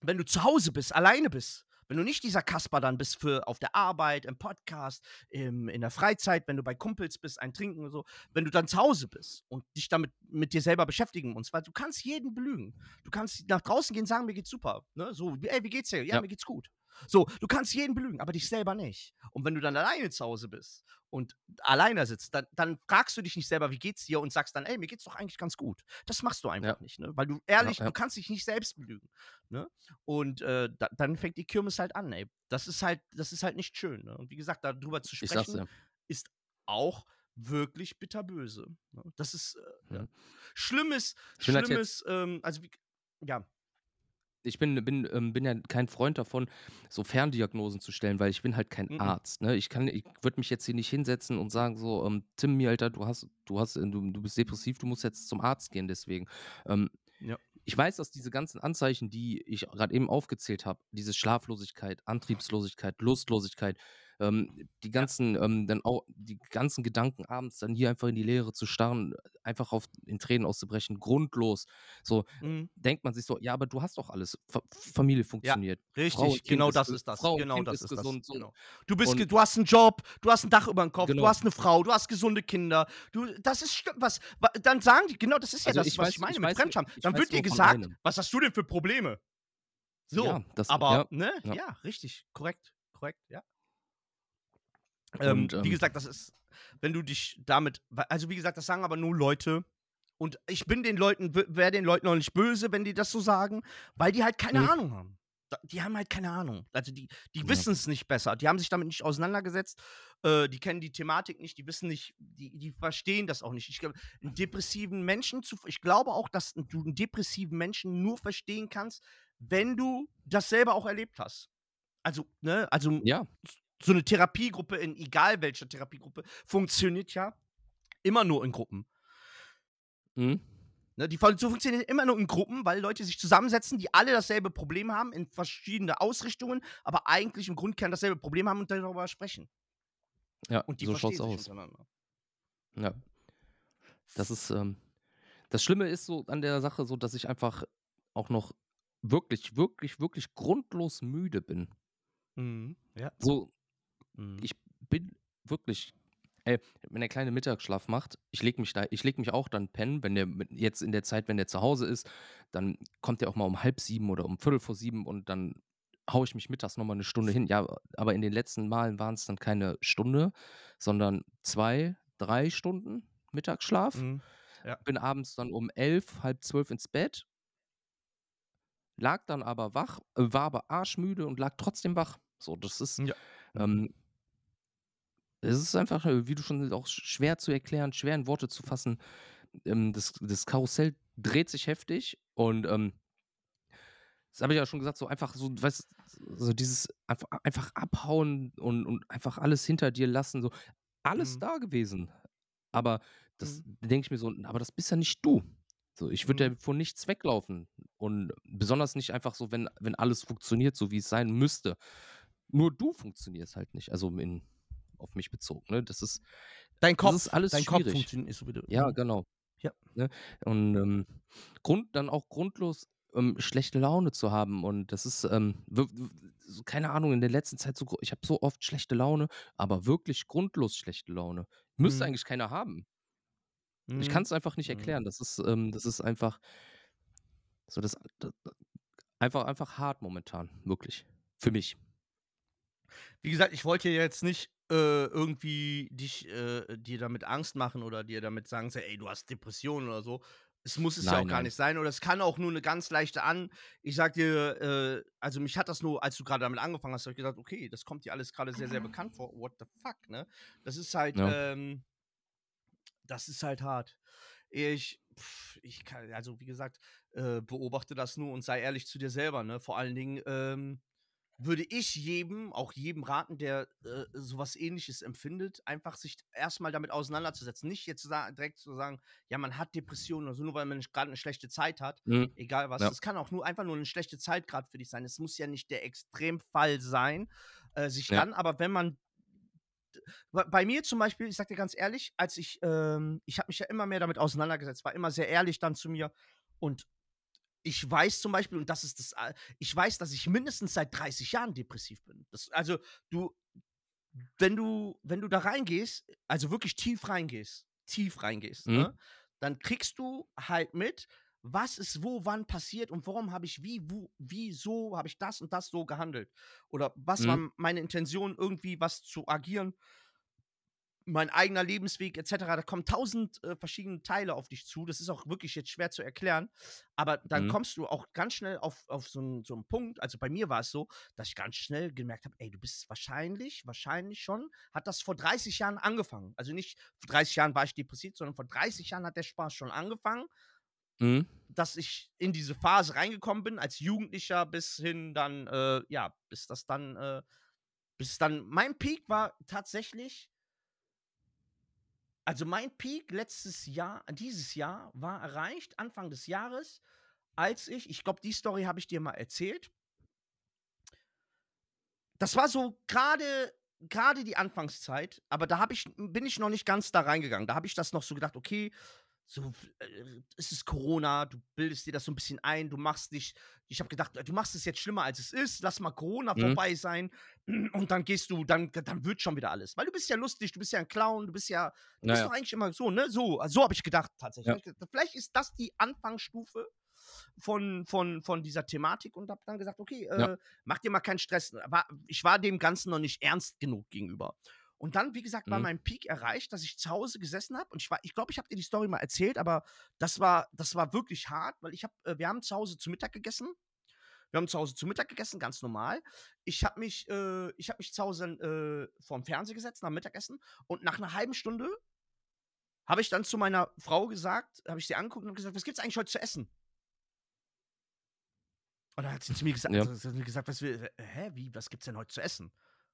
wenn du zu Hause bist, alleine bist, wenn du nicht dieser Kasper dann bist für auf der Arbeit, im Podcast, im, in der Freizeit, wenn du bei Kumpels bist, ein Trinken und so, wenn du dann zu Hause bist und dich damit mit dir selber beschäftigen musst, weil du kannst jeden belügen. Du kannst nach draußen gehen, sagen, mir geht's super. Ne? So, ey, wie geht's dir? Ja, Ja. mir geht's gut. So, du kannst jeden belügen, aber dich selber nicht. Und wenn du dann alleine zu Hause bist und alleine sitzt, dann, dann fragst du dich nicht selber, wie geht's dir und sagst dann, ey, mir geht's doch eigentlich ganz gut. Das machst du einfach Ja. nicht, ne? Weil du ehrlich, ja. du kannst dich nicht selbst belügen. Ne? Und äh, da, dann fängt die Kirmes halt an, ey. Das ist halt, das ist halt nicht schön. Ne? Und wie gesagt, darüber zu sprechen, ist auch wirklich bitterböse. Ne? Das ist äh, ja. Mhm. schlimmes, Ich bin halt schlimmes, ähm, also wie, ja, Ich bin, bin, ähm, bin ja kein Freund davon, so Ferndiagnosen zu stellen, weil ich bin halt kein Mhm. Arzt. Ne? Ich kann, ich würde mich jetzt hier nicht hinsetzen und sagen so, ähm, Tim, mir Alter, du hast, du hast, äh, du, du bist depressiv, du musst jetzt zum Arzt gehen. Deswegen. Ähm, Ja. Ich weiß, dass diese ganzen Anzeichen, die ich gerade eben aufgezählt habe, diese Schlaflosigkeit, Antriebslosigkeit, Lustlosigkeit, ähm, die ganzen, ähm, dann auch die ganzen Gedanken abends dann hier einfach in die Leere zu starren, einfach auf in Tränen auszubrechen, grundlos. So, mhm. denkt man sich so, ja, aber du hast doch alles. Fa Familie funktioniert. richtig, Frau genau ist das ist das. Frau genau Kind das ist gesund, das. so. Genau. Du bist, Und- du hast einen Job, du hast ein Dach über dem Kopf, du Genau. hast eine Frau, du hast gesunde Kinder. Du, das ist was, wa- dann sagen die, genau, das ist ja Also das, ich was weiß- ich meine ich mit weiß- Fremdscham. Dann weiß wird dir gesagt, was hast du denn für Probleme? So, Ja, das, aber, ja. ne, ja. ja. richtig, korrekt, korrekt, ja. Ähm, Und, wie ähm, gesagt, das ist, wenn du dich damit, also wie gesagt, das sagen aber nur Leute. Und ich bin den Leuten, wäre den Leuten noch nicht böse, wenn die das so sagen, weil die halt keine Mhm. Ahnung haben. Die haben halt keine Ahnung. Also die, die Ja. wissen es nicht besser. Die haben sich damit nicht auseinandergesetzt. Äh, die kennen die Thematik nicht. Die wissen nicht, die, die verstehen das auch nicht. Ich glaube, einen depressiven Menschen zu, ich glaube auch, dass du einen depressiven Menschen nur verstehen kannst, wenn du das selber auch erlebt hast. Also, ne, also ja, so eine Therapiegruppe in egal welcher Therapiegruppe funktioniert ja immer nur in Gruppen. mhm. Ne, die so funktionieren immer nur in Gruppen, weil Leute sich zusammensetzen, die alle dasselbe Problem haben, in verschiedene Ausrichtungen, aber eigentlich im Grundkern dasselbe Problem haben und darüber sprechen. Ja, Und die so verstehen schaut's sich aus. Ja. Das ist, ähm das Schlimme ist so an der Sache so, dass ich einfach auch noch wirklich, wirklich, wirklich grundlos müde bin. Mhm. Ja. So, Mhm. ich bin wirklich ey, wenn der kleine Mittagsschlaf macht, ich lege mich da ich lege mich auch dann pennen, wenn der jetzt in der Zeit, wenn der zu Hause ist, dann kommt der auch mal um halb sieben oder um Viertel vor sieben und dann haue ich mich mittags noch mal 'ne Stunde hin. Ja, aber in den letzten Malen waren's dann keine Stunde, sondern 2, 3 Stunden Mittagsschlaf. Mhm. Ja. Bin abends dann um 11, halb 12 ins Bett. Lag dann aber wach, äh, war aber arschmüde und lag trotzdem wach. So, das ist, Ja. ähm es ist einfach, äh, wie du schon auch sch schwer zu erklären, schwer in Worte zu fassen. Ähm, das das Karussell dreht sich heftig und, ähm das habe ich ja schon gesagt, so einfach so, weißt so dieses einfa einfach abhauen und und einfach alles hinter dir lassen, so. Alles Mhm. da gewesen. Aber das Mhm. denke ich mir so: „Aber das bist ja nicht du.“ So, ich würde Mhm. ja vor nichts weglaufen und besonders nicht einfach so, wenn wenn alles funktioniert, so wie es sein müsste. Nur du funktionierst halt nicht, also in auf mich bezogen, ne? Das ist Dein das Kopf, ist alles dein Kopf schwierig. funktioniert so wie du Ja, mhm. genau. Ja. Ne? Und, ähm, Grund dann auch grundlos, ähm, schlechte Laune zu haben und das ist, ähm, keine Ahnung, in der letzten Zeit so ich habe so oft schlechte Laune, aber wirklich grundlos schlechte Laune. Müsste Mhm. eigentlich keiner haben. Ich Mhm. kann's einfach nicht Mhm. erklären. Das ist, ähm das ist einfach so das d d einfach einfach hart momentan, wirklich. Für mich. Wie gesagt, ich wollte jetzt nicht, irgendwie dich äh, dir damit Angst machen oder dir damit sagen, „Ey, du hast Depressionen“ oder so. Es muss es ja Nein, auch gar nein. nicht sein oder es kann auch nur 'ne ganz leichte an ich sage dir, äh also, mich hat das nur als du grade damit angefangen hast, habe ich gedacht: „Okay, das kommt dir alles grade sehr, sehr bekannt vor. What the fuck“, ne? Das ist halt, Ja. ähm das ist halt hart. Ich ich kann also, wie gesagt, äh, beobachte das nur und sei ehrlich zu dir selber, ne? Vor allen Dingen, ähm, würde ich jedem auch jedem raten, der, äh, so was Ähnliches empfindet, einfach sich erst mal damit auseinanderzusetzen. Nicht jetzt direkt zu sagen: „Ja, man hat Depressionen“ oder so, nur weil man grad 'ne schlechte Zeit hat, Mhm. egal was. Ja. Es kann auch nur einfach nur 'ne schlechte Zeit grad für dich sein. Es muss ja nicht der Extremfall sein, äh, sich Ja. dann aber wenn man bei mir zum Beispiel, ich sage dir ganz ehrlich, als ich, ähm ich habe mich ja immer mehr damit auseinandergesetzt, war immer sehr ehrlich dann zu mir und ich weiß zum Beispiel und das ist das a ich weiß, dass ich mindestens seit 30 Jahren depressiv bin. Das also, du wenn du wenn du da reingehst, also, wirklich tief reingehst tief reingehst, Mhm. ne, dann kriegst du halt mit, was ist wo wann passiert und warum habe ich wie wo wieso habe ich das und das so gehandelt oder was war Mhm. m meine Intention, irgendwie was zu agieren mein eigener Lebensweg et cetera. Da kommen 1000, äh, verschiedene Teile auf dich zu. Das ist auch wirklich jetzt schwer zu erklären, aber dann Mhm. kommst du auch ganz schnell auf auf so 'n so 'n Punkt also, bei mir war es so, dass ich ganz schnell gemerkt habe: „Ey, du bist wahrscheinlich wahrscheinlich schon hat das vor 30 Jahren angefangen.“ Also, nicht vor 30 Jahren war ich depressiv, sondern vor 30 Jahren hat der Spaß schon angefangen Mhm. dass ich in diese Phase reingekommen bin als Jugendlicher bis hin dann, äh ja, bis das dann, äh bis dann mein Peak war tatsächlich also, mein Peak letztes Jahr dieses Jahr war erreicht, Anfang des Jahres, als ich ich glaube, die Story habe ich dir mal erzählt. Das war so grade grade die Anfangszeit, aber da ich bin ich noch nicht ganz da reingegangen. Da habe ich das noch so gedacht: „Okay, so, äh, es ist Corona, du bildest dir das so 'n bisschen ein, du machst dich“ ich habe gedacht: „Du machst es jetzt schlimmer, als es ist. Lass mal Corona Mhm. vorbei sein und dann gehst du dann dann wird schon wieder alles.“ Weil du bist ja lustig, du bist ja 'n Clown, du bist ja du Ja, bist ja. doch eigentlich immer so, ne? So so habe ich gedacht Ja. tatsächlich. Vielleicht ist das die Anfangsstufe von von von dieser Thematik und habe dann gesagt: „Okay, Ja. äh, mach dir mal keinen Stress.“ War ich war dem Ganzen noch nicht ernst genug gegenüber. Und dann, wie gesagt, war Mhm. mein Peak erreicht, dass ich zu Hause gesessen habe und ich war ich glaube, ich habe dir die Story mal erzählt, aber das war das war wirklich hart, weil ich habe äh, wir haben zu Hause zu Mittag gegessen. Wir haben zu Hause zu Mittag gegessen, ganz normal. Ich habe mich äh, ich habe mich zu Hause, äh, vorm Fernseher gesetzt nach dem Mittagessen und nach 'ner halben Stunde habe ich dann zu meiner Frau gesagt habe ich sie angeguckt und gesagt: „Was gibt's eigentlich heute zu essen?“ Und dann hat sie zu mir gesagt Ja. gesagt: „Was will hä, wie, was gibt's denn heute zu essen?“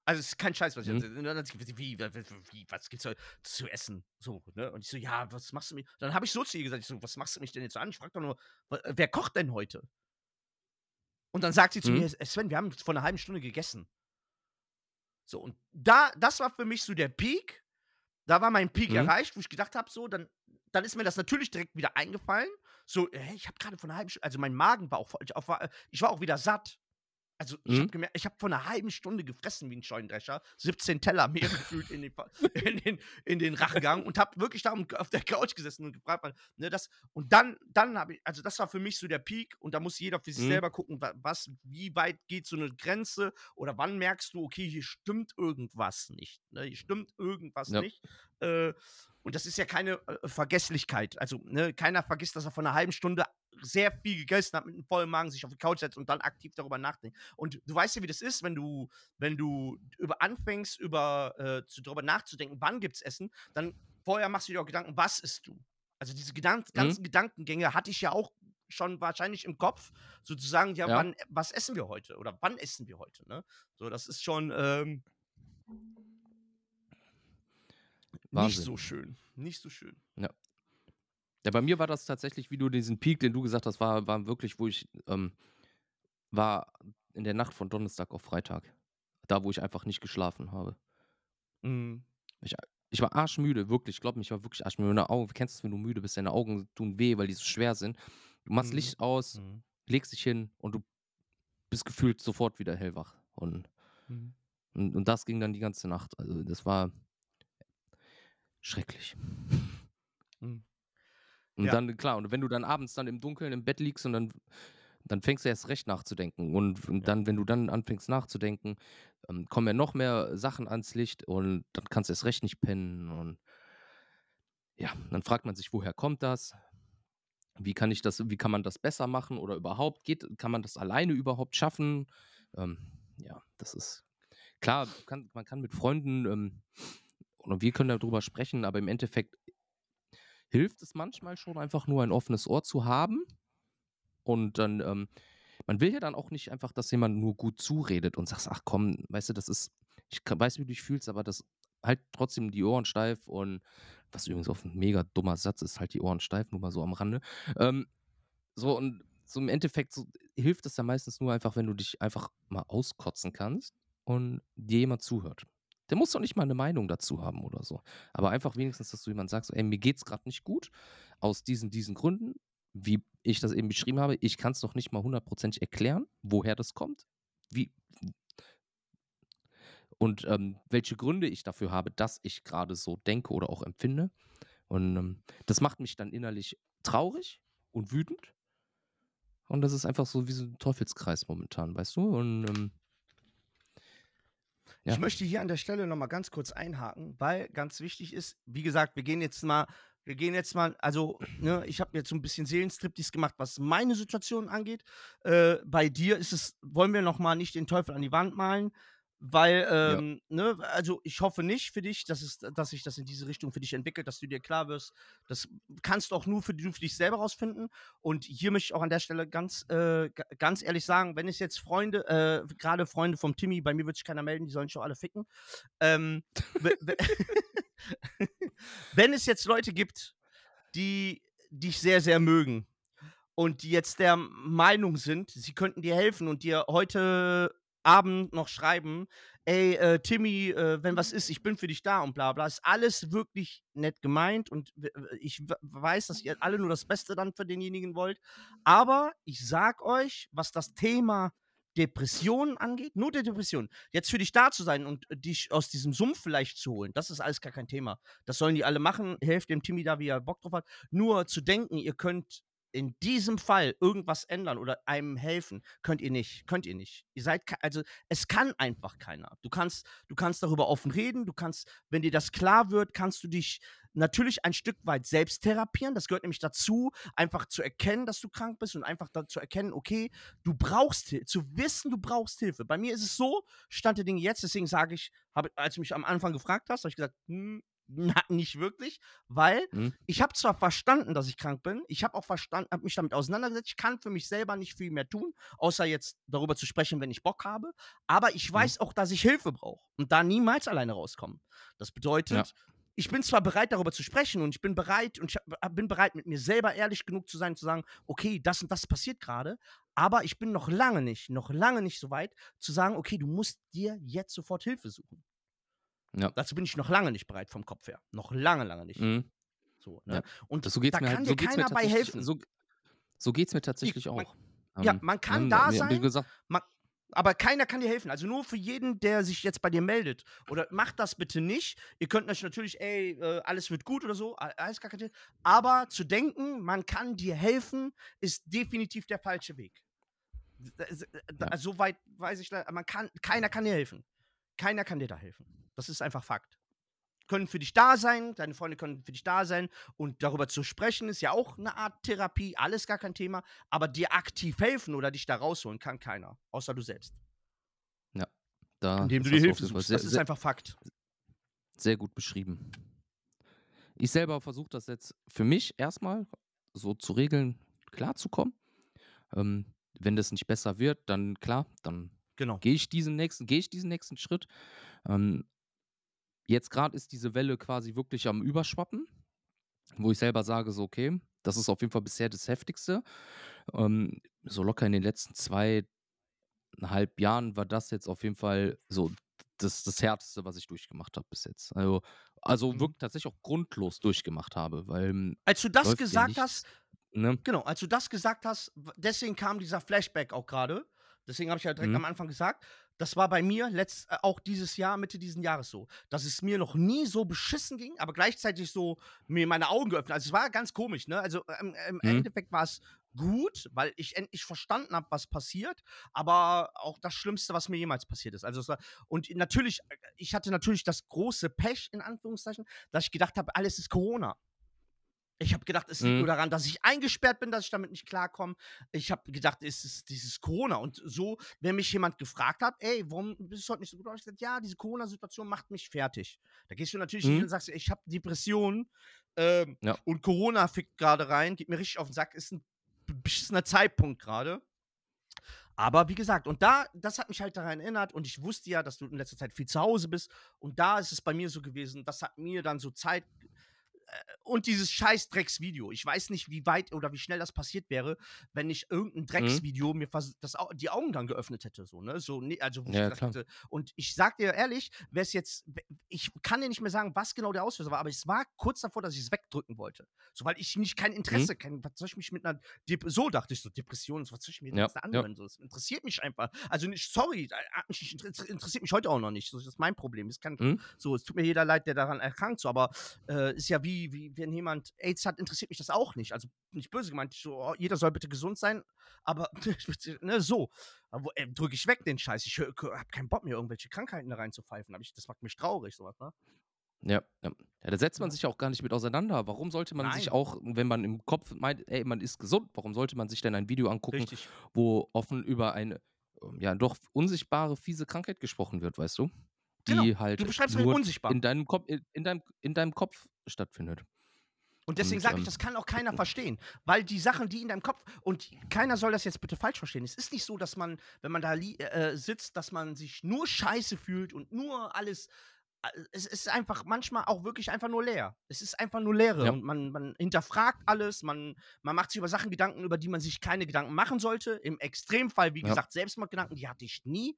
Also, es ist kein Scheiß, was ich Mhm. Und dann hat sie gesagt: „Wie, wa- wa- wie, was gibt's heute zu essen?“ So, ne? Und ich so: „Ja, was machst du mir?“ Dann habe ich so zu ihr gesagt, ich so: „Was machst du mich denn jetzt an? Ich frage doch nur, wa wer kocht denn heute?“ Und dann sagt sie zu Mhm. mir: „Äh, Sven, wir haben vor 'ner halben Stunde gegessen.“ So, und da das war für mich so der Peak. Da war mein Peak Mhm. erreicht, wo ich gedacht habe, so, dann dann ist mir das natürlich direkt wieder eingefallen. So: „Hä, ich habe gerade vor 'ner halben Stunde also, mein Magen war auch voll ich auch war ich war auch wieder satt. Also, ich habe Mhm. gemerkt, ich habe vor 'ner halben Stunde gefressen wie 'n Scheunendrescher, 17 Teller mir gefühlt in den in den in den Rachen gegangen und habe wirklich da auf der Couch gesessen und gefragt, ne, das und dann dann habe ich also, das war für mich so der Peak und da muss jeder für sich Mhm. selber gucken, wa was wie weit geht so 'ne Grenze oder wann merkst du: „Okay, hier stimmt irgendwas nicht“, ne? Hier stimmt irgendwas Ja. nicht. Äh, und das ist ja keine, äh, Vergesslichkeit. Also, ne, keiner vergisst, dass er vor 'ner halben Stunde sehr viel gegessen hat, mit 'nem vollen Magen sich auf die Couch setzt und dann aktiv darüber nachdenkt. Und du weißt ja, wie das ist, wenn du wenn du über anfängst, über äh, zu drüber nachzudenken, wann gibt's Essen, dann vorher machst du dir auch Gedanken, was isst du? Also, diese Gedan Mhm. ganzen Gedankengänge hatte ich ja auch schon wahrscheinlich im Kopf, sozusagen, ja, Ja. wann was essen wir heute oder wann essen wir heute, ne? So, das ist schon, ähm nicht so schön. Nicht so schön. Ja. Ja, bei mir war das tatsächlich, wie du diesen Peak, den du gesagt hast, war war wirklich, wo ich, ähm war in der Nacht von Donnerstag auf Freitag. Da, wo ich einfach nicht geschlafen habe. Mhm. Ich ich war arschmüde, wirklich, glaube mir, ich war wirklich arschmüde. Meine Augen kennst du das, wenn du müde bist, deine Augen tun weh, weil die so schwer sind. Du machst Mhm. Licht aus, Mhm. legst dich hin und du bist gefühlt sofort wieder hellwach. Und Mhm. und und das ging dann die ganze Nacht. Also, das war schrecklich. Und Ja. dann klar, und wenn du dann abends dann im Dunkeln im Bett liegst und dann dann fängst du erst recht nachzudenken. Und und dann, wenn du dann anfängst nachzudenken, ähm, kommen ja noch mehr Sachen ans Licht und dann kannst du erst recht nicht pennen und ja, dann fragt man sich, woher kommt das? Wie kann ich das wie kann man das besser machen oder überhaupt geht kann man das alleine überhaupt schaffen? Ähm, ja, das ist klar, kann man kann mit Freunden, ähm oder wir können darüber sprechen, aber im Endeffekt hilft es manchmal schon einfach nur ein offenes Ohr zu haben und dann, ähm man will ja dann auch nicht einfach, dass jemand nur gut zuredet und sagst: „Ach komm, weißt du, das ist ich weiß, wie du dich fühlst, aber das halt trotzdem die Ohren steif“ und was übrigens auch 'n mega dummer Satz ist, halt die Ohren steif, nur mal so am Rande. Ähm, so und so im Endeffekt so hilft es ja meistens nur einfach, wenn du dich einfach mal auskotzen kannst und dir jemand zuhört. Der muss doch nicht mal 'ne Meinung dazu haben oder so. Aber einfach wenigstens, dass du jemand sagst: „Ey, mir geht's grad nicht gut aus diesen, diesen Gründen“, wie ich das eben beschrieben habe. Ich kann's noch nicht mal hundertprozentig erklären, woher das kommt, wie und, ähm, welche Gründe ich dafür habe, dass ich grade so denke oder auch empfinde. Und, ähm, das macht mich dann innerlich traurig und wütend. Und das ist einfach so wie so 'n Teufelskreis momentan, weißt du? Und, ähm Ich ja. möchte hier an der Stelle noch mal ganz kurz einhaken, weil ganz wichtig ist, wie gesagt, wir gehen jetzt mal wir gehen jetzt mal also, ne, ich habe jetzt so 'n bisschen Seelenstriptease gemacht, was meine Situation angeht. Äh, bei dir ist es wollen wir noch mal nicht den Teufel an die Wand malen, weil, Ja. ähm, ne, also, ich hoffe nicht für dich, dass es dass sich das in diese Richtung für dich entwickelt, dass du dir klar wirst, das kannst du auch nur für du für dich selber rausfinden. Und hier möchte ich auch an der Stelle ganz, äh, ga ganz ehrlich sagen, wenn es jetzt Freunde äh, grade Freunde vom Timmy bei mir wird sich keiner melden, die sollen sich doch alle ficken. Ähm, we we wenn es jetzt Leute gibt, die dich sehr, sehr mögen und die jetzt der Meinung sind, sie könnten dir helfen und dir heute Abend noch schreiben: „Ey, äh, Timmy, äh, wenn was ist, ich bin für dich da“ und bla bla. Ist alles wirklich nett gemeint und ich weiß, dass ihr alle nur das Beste dann für denjenigen wollt. Aber ich sage euch, was das Thema Depressionen angeht, nur der Depression, jetzt für dich da zu sein und dich aus diesem Sumpf vielleicht zu holen, das ist alles gar kein Thema. Das sollen die alle machen. Helft dem Timmy da, wie er Bock drauf hat. Nur zu denken, ihr könnt in diesem Fall irgendwas ändern oder einem helfen, könnt ihr nicht. Könnt ihr nicht. Ihr seid also, es kann einfach keiner. Du kannst du kannst darüber offen reden, du kannst wenn dir das klar wird, kannst du dich natürlich ein Stück weit selbst therapieren. Das gehört nämlich dazu, einfach zu erkennen, dass du krank bist und einfach zu erkennen, okay, du brauchst Hilfe, zu wissen, du brauchst Hilfe. Bei mir ist es so, Stand der Dinge jetzt, deswegen sage ich habe als du mich am Anfang gefragt hast, habe ich gesagt: „Hm, Na, nicht wirklich, weil Mhm. ich habe zwar verstanden, dass ich krank bin, ich habe auch verstanden, habe mich damit auseinandergesetzt, ich kann für mich selber nicht viel mehr tun, außer jetzt darüber zu sprechen, wenn ich Bock habe, aber ich Mhm. weiß auch, dass ich Hilfe brauche und da niemals alleine rauskomme. Das bedeutet, ich bin zwar bereit, darüber zu sprechen und ich bin bereit und ich hab- bin bereit, mit mir selber ehrlich genug zu sein, zu sagen, okay, das und das passiert gerade, aber ich bin noch lange nicht, noch lange nicht so weit, zu sagen, okay, du musst dir jetzt sofort Hilfe suchen. Ja. Dazu bin ich noch lange nicht bereit vom Kopf her. Noch lange, lange nicht. Mhm. So, ne? Ja. Und Das, so da mir kann halt, dir so mir keiner bei tatsächlich, helfen. so, so geht's mir tatsächlich man- auch. ja, Ähm, man kann ne, da Wie sein, gesagt, aber keiner kann dir helfen. Also nur für jeden, der sich jetzt bei dir meldet. Oder macht das bitte nicht. Ihr könnt euch natürlich, ey, äh, alles wird gut oder so, alles gar kein. Aber zu denken, man kann dir helfen, ist definitiv der falsche Weg. Ja. So weit weiß ich, man kann, keiner kann dir helfen. Keiner kann dir da helfen. Das ist einfach Fakt. Können für dich da sein, deine Freunde können für dich da sein und darüber zu sprechen ist ja auch eine Art Therapie, alles gar kein Thema, aber dir aktiv helfen oder dich da rausholen kann keiner, außer du selbst. da Indem du dir das Hilfe suchst. sehr, Das ist einfach Fakt. sehr gut beschrieben. Ich selber versuche das jetzt für mich erstmal so zu regeln, klarzukommen. Ähm, wenn das nicht besser wird, dann klar, dann Genau. gehe ich diesen nächsten, gehe ich diesen nächsten Schritt. Ähm, jetzt gerade ist diese Welle quasi wirklich am Überschwappen, wo ich selber sage, so, okay, das ist auf jeden Fall bisher das Heftigste. Ähm, so locker in den letzten zweieinhalb Jahren war das jetzt auf jeden Fall so das, das Härteste, was ich durchgemacht habe bis jetzt. Also, also Mhm. wirklich tatsächlich auch grundlos durchgemacht habe, weil ähm, Als du das ja gesagt nichts, hast, ne? genau, als du das gesagt hast, deswegen kam dieser Flashback auch gerade. Deswegen habe ich ja direkt Mhm. am Anfang gesagt, das war bei mir letzt, äh, auch dieses Jahr, Mitte diesen Jahres so, dass es mir noch nie so beschissen ging, aber gleichzeitig so mir meine Augen geöffnet. Also es war ganz komisch, ne? Also ähm, im Mhm. Endeffekt war es gut, weil ich endlich verstanden habe, was passiert, aber auch das Schlimmste, was mir jemals passiert ist. Also es war, und natürlich, äh, ich hatte natürlich das große Pech, in Anführungszeichen, dass ich gedacht habe, alles ist Corona. Ich habe gedacht, es liegt Mhm. nur daran, dass ich eingesperrt bin, dass ich damit nicht klarkomme. Ich habe gedacht, es ist dieses Corona. Und so, wenn mich jemand gefragt hat, ey, warum bist du heute nicht so gut? habe ich gesagt, ja, diese Corona-Situation macht mich fertig. Da gehst du natürlich Mhm. hin und sagst, ich habe Depressionen ähm, Ja. und Corona fickt gerade rein, geht mir richtig auf den Sack, ist ein beschissener Zeitpunkt gerade. Aber wie gesagt, und da, das hat mich halt daran erinnert und ich wusste ja, dass du in letzter Zeit viel zu Hause bist und da ist es bei mir so gewesen, das hat mir dann so Zeit und dieses scheiß Drecksvideo. Ich weiß nicht, wie weit oder wie schnell das passiert wäre, wenn ich irgendein Mhm. Drecksvideo mir vers- das, die Augen dann geöffnet hätte. So, ne? so, ne, also, Ja, und ich sag dir ehrlich, wäre es jetzt, ich kann dir nicht mehr sagen, was genau der Auslöser war, aber es war kurz davor, dass ich es wegdrücken wollte. So, weil ich nicht kein Mhm. Interesse, kein, was soll ich mich mit einer, Dep so dachte ich so, Depression, was soll ich mir Ja, jetzt da ja. anhören? So, das interessiert mich einfach. Also, nicht, sorry, äh, nicht, inter- interessiert mich heute auch noch nicht. So, das ist mein Problem. Es kann, Mhm. so, es tut mir jeder leid, der daran erkrankt, so, aber äh, ist ja wie, wie, wenn jemand AIDS hat, interessiert mich das auch nicht. Also nicht böse gemeint, ich so, oh, jeder soll bitte gesund sein, aber ne, so. Drücke ich weg den Scheiß. Ich habe keinen Bock mehr, irgendwelche Krankheiten da reinzupfeifen. Ich, das macht mich traurig, sowas, ne? Ja, ja. ja, da setzt man sich auch gar nicht mit auseinander. Warum sollte man sich Nein. auch, wenn man im Kopf meint, ey, man ist gesund, warum sollte man sich denn ein Video angucken, Richtig. wo offen über eine ähm, ja doch unsichtbare, fiese Krankheit gesprochen wird, weißt du? Die Genau. halt Du beschreibst mir nur unsichtbar. in deinem Kopf, in, in, deinem, in deinem Kopf stattfindet. Und deswegen sage ich, ähm, das kann auch keiner verstehen. Weil die Sachen, die in deinem Kopf, und keiner soll das jetzt bitte falsch verstehen. Es ist nicht so, dass man, wenn man da äh, sitzt, dass man sich nur scheiße fühlt und nur alles. äh, Es ist einfach manchmal auch wirklich einfach nur leer. Es ist einfach nur Leere. Ja. Und man, man hinterfragt alles, man, man macht sich über Sachen Gedanken, über die man sich keine Gedanken machen sollte. Im Extremfall, wie Ja. gesagt, Selbstmordgedanken, die hatte ich nie.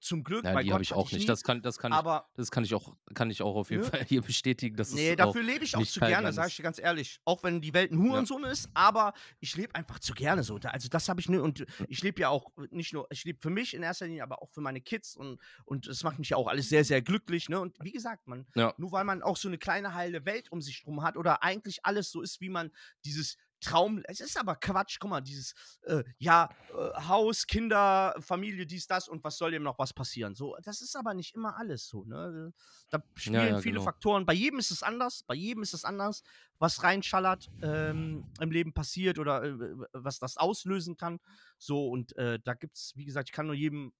Zum Glück, Ja, bei die habe ich auch nicht. Das kann, das kann ich, aber das kann ich auch, kann ich auch auf jeden Nö. Fall hier bestätigen. Dass Nee, dafür lebe ich auch zu gerne, sage ich dir ganz ehrlich. Auch wenn die Welt ein Hurensohn ist, aber ich lebe einfach zu gerne so. Also das habe ich nur und ich lebe ja auch nicht nur, ich lebe für mich in erster Linie, aber auch für meine Kids und und es macht mich ja auch alles sehr sehr glücklich, ne? Und wie gesagt, man Ja. nur weil man auch so eine kleine heile Welt um sich drum hat oder eigentlich alles so ist, wie man dieses Traum, es ist aber Quatsch, guck mal, dieses, äh, ja, äh, Haus, Kinder, Familie, dies, das und was soll dem noch was passieren? So, das ist aber nicht immer alles so, ne? Da spielen ja, viele genau. Faktoren. Bei jedem ist es anders, bei jedem ist es anders, was reinschallert ähm, im Leben passiert oder äh, was das auslösen kann. So, und äh, da gibt es, wie gesagt, ich kann nur jedem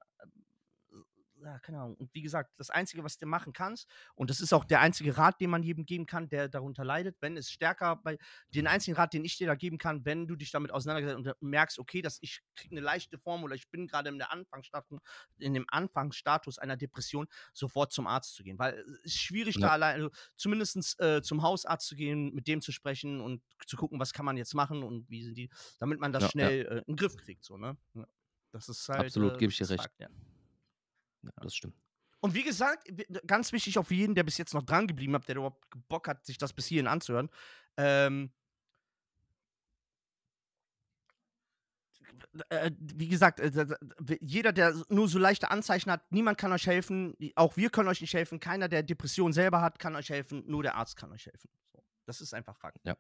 ja, keine Ahnung. Und wie gesagt, das Einzige, was du machen kannst, und das ist auch der einzige Rat, den man jedem geben kann, der darunter leidet, wenn es stärker bei, den einzigen Rat, den ich dir da geben kann, wenn du dich damit auseinandergesetzt und merkst, okay, dass ich kriege eine leichte Form oder ich bin gerade in der Anfangsstatus, in dem Anfangsstatus einer Depression, sofort zum Arzt zu gehen. Weil es ist schwierig, ja. da allein, also zumindest äh, zum Hausarzt zu gehen, mit dem zu sprechen und zu gucken, was kann man jetzt machen und wie sind die, damit man das ja, schnell ja. Äh, in den Griff kriegt. So, ne? Das ist halt. Absolut, äh, gebe ich dir recht. Fakt, ja. Das stimmt. Und wie gesagt, ganz wichtig auch für jeden, der bis jetzt noch dran geblieben hat, der überhaupt Bock hat, sich das bis hierhin anzuhören. Ähm, äh, wie gesagt, äh, jeder, der nur so leichte Anzeichen hat, niemand kann euch helfen. Auch wir können euch nicht helfen. Keiner, der Depression selber hat, kann euch helfen. Nur der Arzt kann euch helfen. Das ist einfach Fakt. Ja,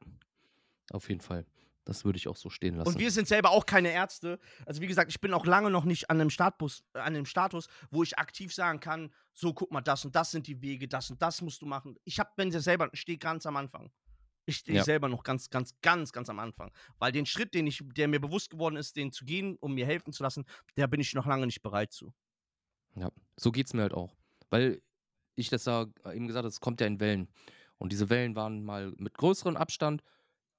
auf jeden Fall. Das würde ich auch so stehen lassen. Und wir sind selber auch keine Ärzte. Also wie gesagt, ich bin auch lange noch nicht an einem, Startbus, äh, an einem Status, wo ich aktiv sagen kann, so guck mal, das und das sind die Wege, das und das musst du machen. Ich habe, wenn sie selber, stehe ganz am Anfang. Ich stehe ja. selber noch ganz, ganz, ganz, ganz am Anfang. Weil den Schritt, den ich, der mir bewusst geworden ist, den zu gehen, um mir helfen zu lassen, der bin ich noch lange nicht bereit zu. Ja, so geht es mir halt auch. Weil ich das da eben gesagt habe, es kommt ja in Wellen. Und diese Wellen waren mal mit größerem Abstand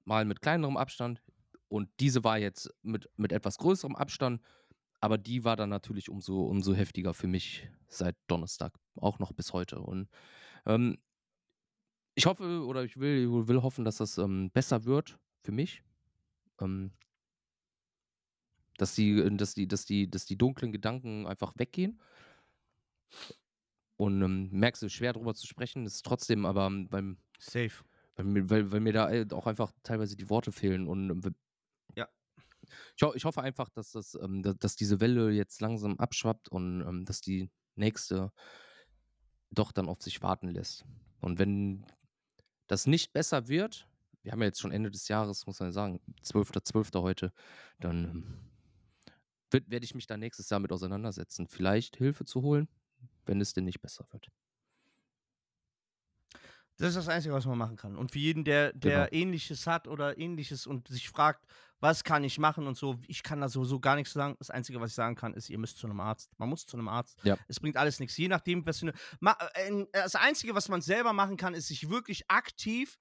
mal mit kleinerem Abstand. Und diese war jetzt mit, mit etwas größerem Abstand. Aber die war dann natürlich umso, umso heftiger für mich seit Donnerstag, auch noch bis heute. Und ähm, ich hoffe oder ich will, will hoffen, dass das ähm, besser wird für mich. Ähm, dass die, dass die, dass die, dass die dunklen Gedanken einfach weggehen. Und ähm, merkst du, schwer darüber zu sprechen, ist trotzdem aber ähm, beim Safe. Weil mir, weil, weil mir da äh, auch einfach teilweise die Worte fehlen und ähm, ja. Ich, ho ich hoffe einfach, dass, das, ähm, dass diese Welle jetzt langsam abschwappt und ähm, dass die nächste doch dann auf sich warten lässt. Und wenn das nicht besser wird, wir haben ja jetzt schon Ende des Jahres, muss man sagen, 12.12. .12. heute, dann ähm, werde ich mich da nächstes Jahr mit auseinandersetzen. Vielleicht Hilfe zu holen, wenn es denn nicht besser wird. Das ist das Einzige, was man machen kann. Und für jeden, der, der genau. Ähnliches hat oder Ähnliches und sich fragt, was kann ich machen und so, ich kann da sowieso gar nichts sagen. Das Einzige, was ich sagen kann, ist, ihr müsst zu einem Arzt. Man muss zu einem Arzt. Ja. Es bringt alles nichts. Je nachdem, was für eine. Äh, das Einzige, was man selber machen kann, ist sich wirklich aktiv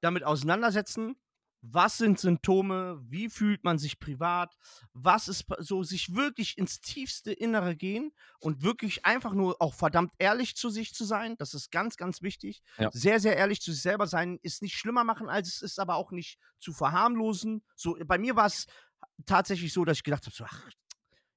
damit auseinandersetzen was sind Symptome, wie fühlt man sich privat, was ist so, sich wirklich ins tiefste Innere gehen und wirklich einfach nur auch verdammt ehrlich zu sich zu sein, das ist ganz, ganz wichtig. Ja. Sehr, sehr ehrlich zu sich selber sein, ist nicht schlimmer machen, als es ist, aber auch nicht zu verharmlosen. So, bei mir war es tatsächlich so, dass ich gedacht habe, so, ach,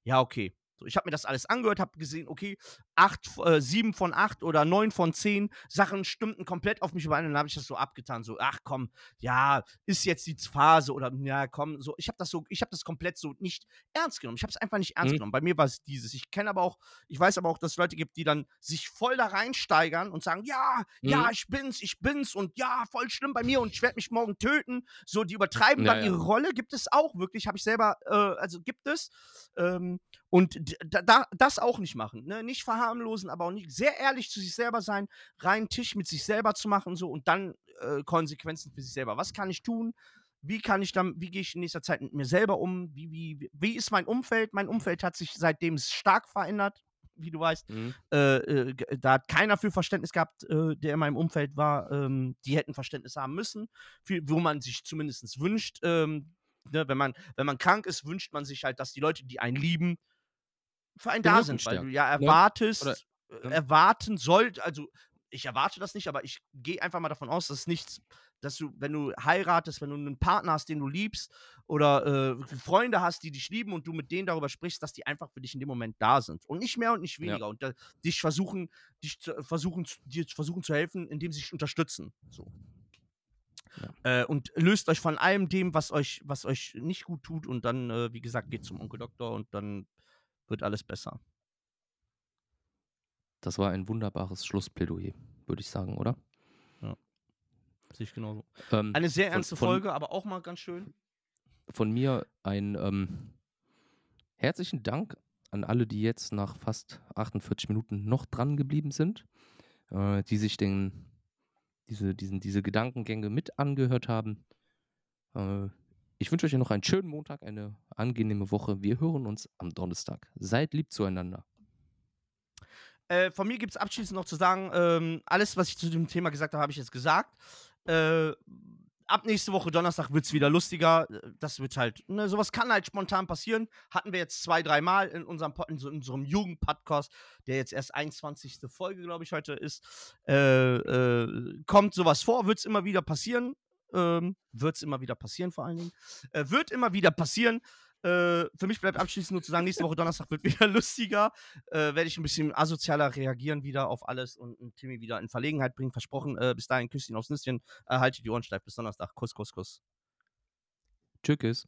ja, okay, so, ich habe mir das alles angehört, habe gesehen, okay, acht, äh, sieben von acht oder neun von zehn Sachen stimmten komplett auf mich überein. Und dann habe ich das so abgetan, so, ach komm, ja, ist jetzt die Phase oder ja, komm, so. Ich habe das so, ich habe das komplett so nicht ernst genommen. Ich habe es einfach nicht ernst mhm. genommen. Bei mir war es dieses. Ich kenne aber auch, ich weiß aber auch, dass es Leute gibt, die dann sich voll da reinsteigern und sagen, ja, mhm. ja, ich bin's, ich bin's und ja, voll schlimm bei mir und ich werde mich morgen töten. So, die übertreiben ja, dann ihre Rolle. Gibt es auch wirklich, habe ich selber, äh, also gibt es. Ähm, und da, das auch nicht machen. Ne? Nicht verharmlosen, aber auch nicht sehr ehrlich zu sich selber sein, reinen Tisch mit sich selber zu machen so und dann äh, Konsequenzen für sich selber. Was kann ich tun? Wie kann ich dann, wie gehe ich in nächster Zeit mit mir selber um? Wie, wie, wie ist mein Umfeld? Mein Umfeld hat sich seitdem stark verändert, wie du weißt. Mhm. Äh, äh, da hat keiner für Verständnis gehabt, äh, der in meinem Umfeld war. Ähm, die hätten Verständnis haben müssen, für, wo man sich zumindest wünscht. Ähm, ne? wenn, man, wenn man krank ist, wünscht man sich halt, dass die Leute, die einen lieben, für einen da sind, weil du ja erwartest, Oder, ja. erwarten sollt, also ich erwarte das nicht, aber ich gehe einfach mal davon aus, dass nichts, dass du, wenn du heiratest, wenn du einen Partner hast, den du liebst, oder äh, Freunde hast, die dich lieben und du mit denen darüber sprichst, dass die einfach für dich in dem Moment da sind. Und nicht mehr und nicht weniger. Ja. Und äh, dich versuchen, dich zu, versuchen, dir versuchen zu helfen, indem sie dich unterstützen. So. Ja. Äh, und löst euch von allem dem, was euch, was euch nicht gut tut, und dann, äh, wie gesagt, geht zum Onkel Doktor und dann wird alles besser. Das war ein wunderbares Schlussplädoyer, würde ich sagen, oder? Ja. Sehe ich genauso. Ähm, Eine sehr ernste von, Folge, aber auch mal ganz schön. Von mir ein ähm, herzlichen Dank an alle, die jetzt nach fast 48 Minuten noch dran geblieben sind, äh, die sich den, diese, diesen, diese Gedankengänge mit angehört haben. Äh, ich wünsche euch noch einen schönen Montag, eine angenehme Woche. Wir hören uns am Donnerstag. Seid lieb zueinander. Äh, von mir gibt es abschließend noch zu sagen, ähm, alles, was ich zu dem Thema gesagt habe, habe ich jetzt gesagt. Äh, ab nächste Woche Donnerstag wird es wieder lustiger. Das wird halt, ne, sowas kann halt spontan passieren. Hatten wir jetzt zwei, dreimal in unserem, in, so, in unserem Jugendpodcast, der jetzt erst 21. Folge, glaube ich, heute ist. Äh, äh, kommt sowas vor, wird es immer wieder passieren. Ähm, wird es immer wieder passieren, vor allen Dingen. Äh, wird immer wieder passieren. Äh, für mich bleibt abschließend nur zu sagen, nächste Woche Donnerstag wird wieder lustiger. Äh, Werde ich ein bisschen asozialer reagieren wieder auf alles und, Timmy wieder in Verlegenheit bringen. Versprochen. Äh, bis dahin, Küsschen aufs Nüsschen. haltet die Ohren steif. Bis Donnerstag. Kuss, Kuss, Kuss. Tschüss.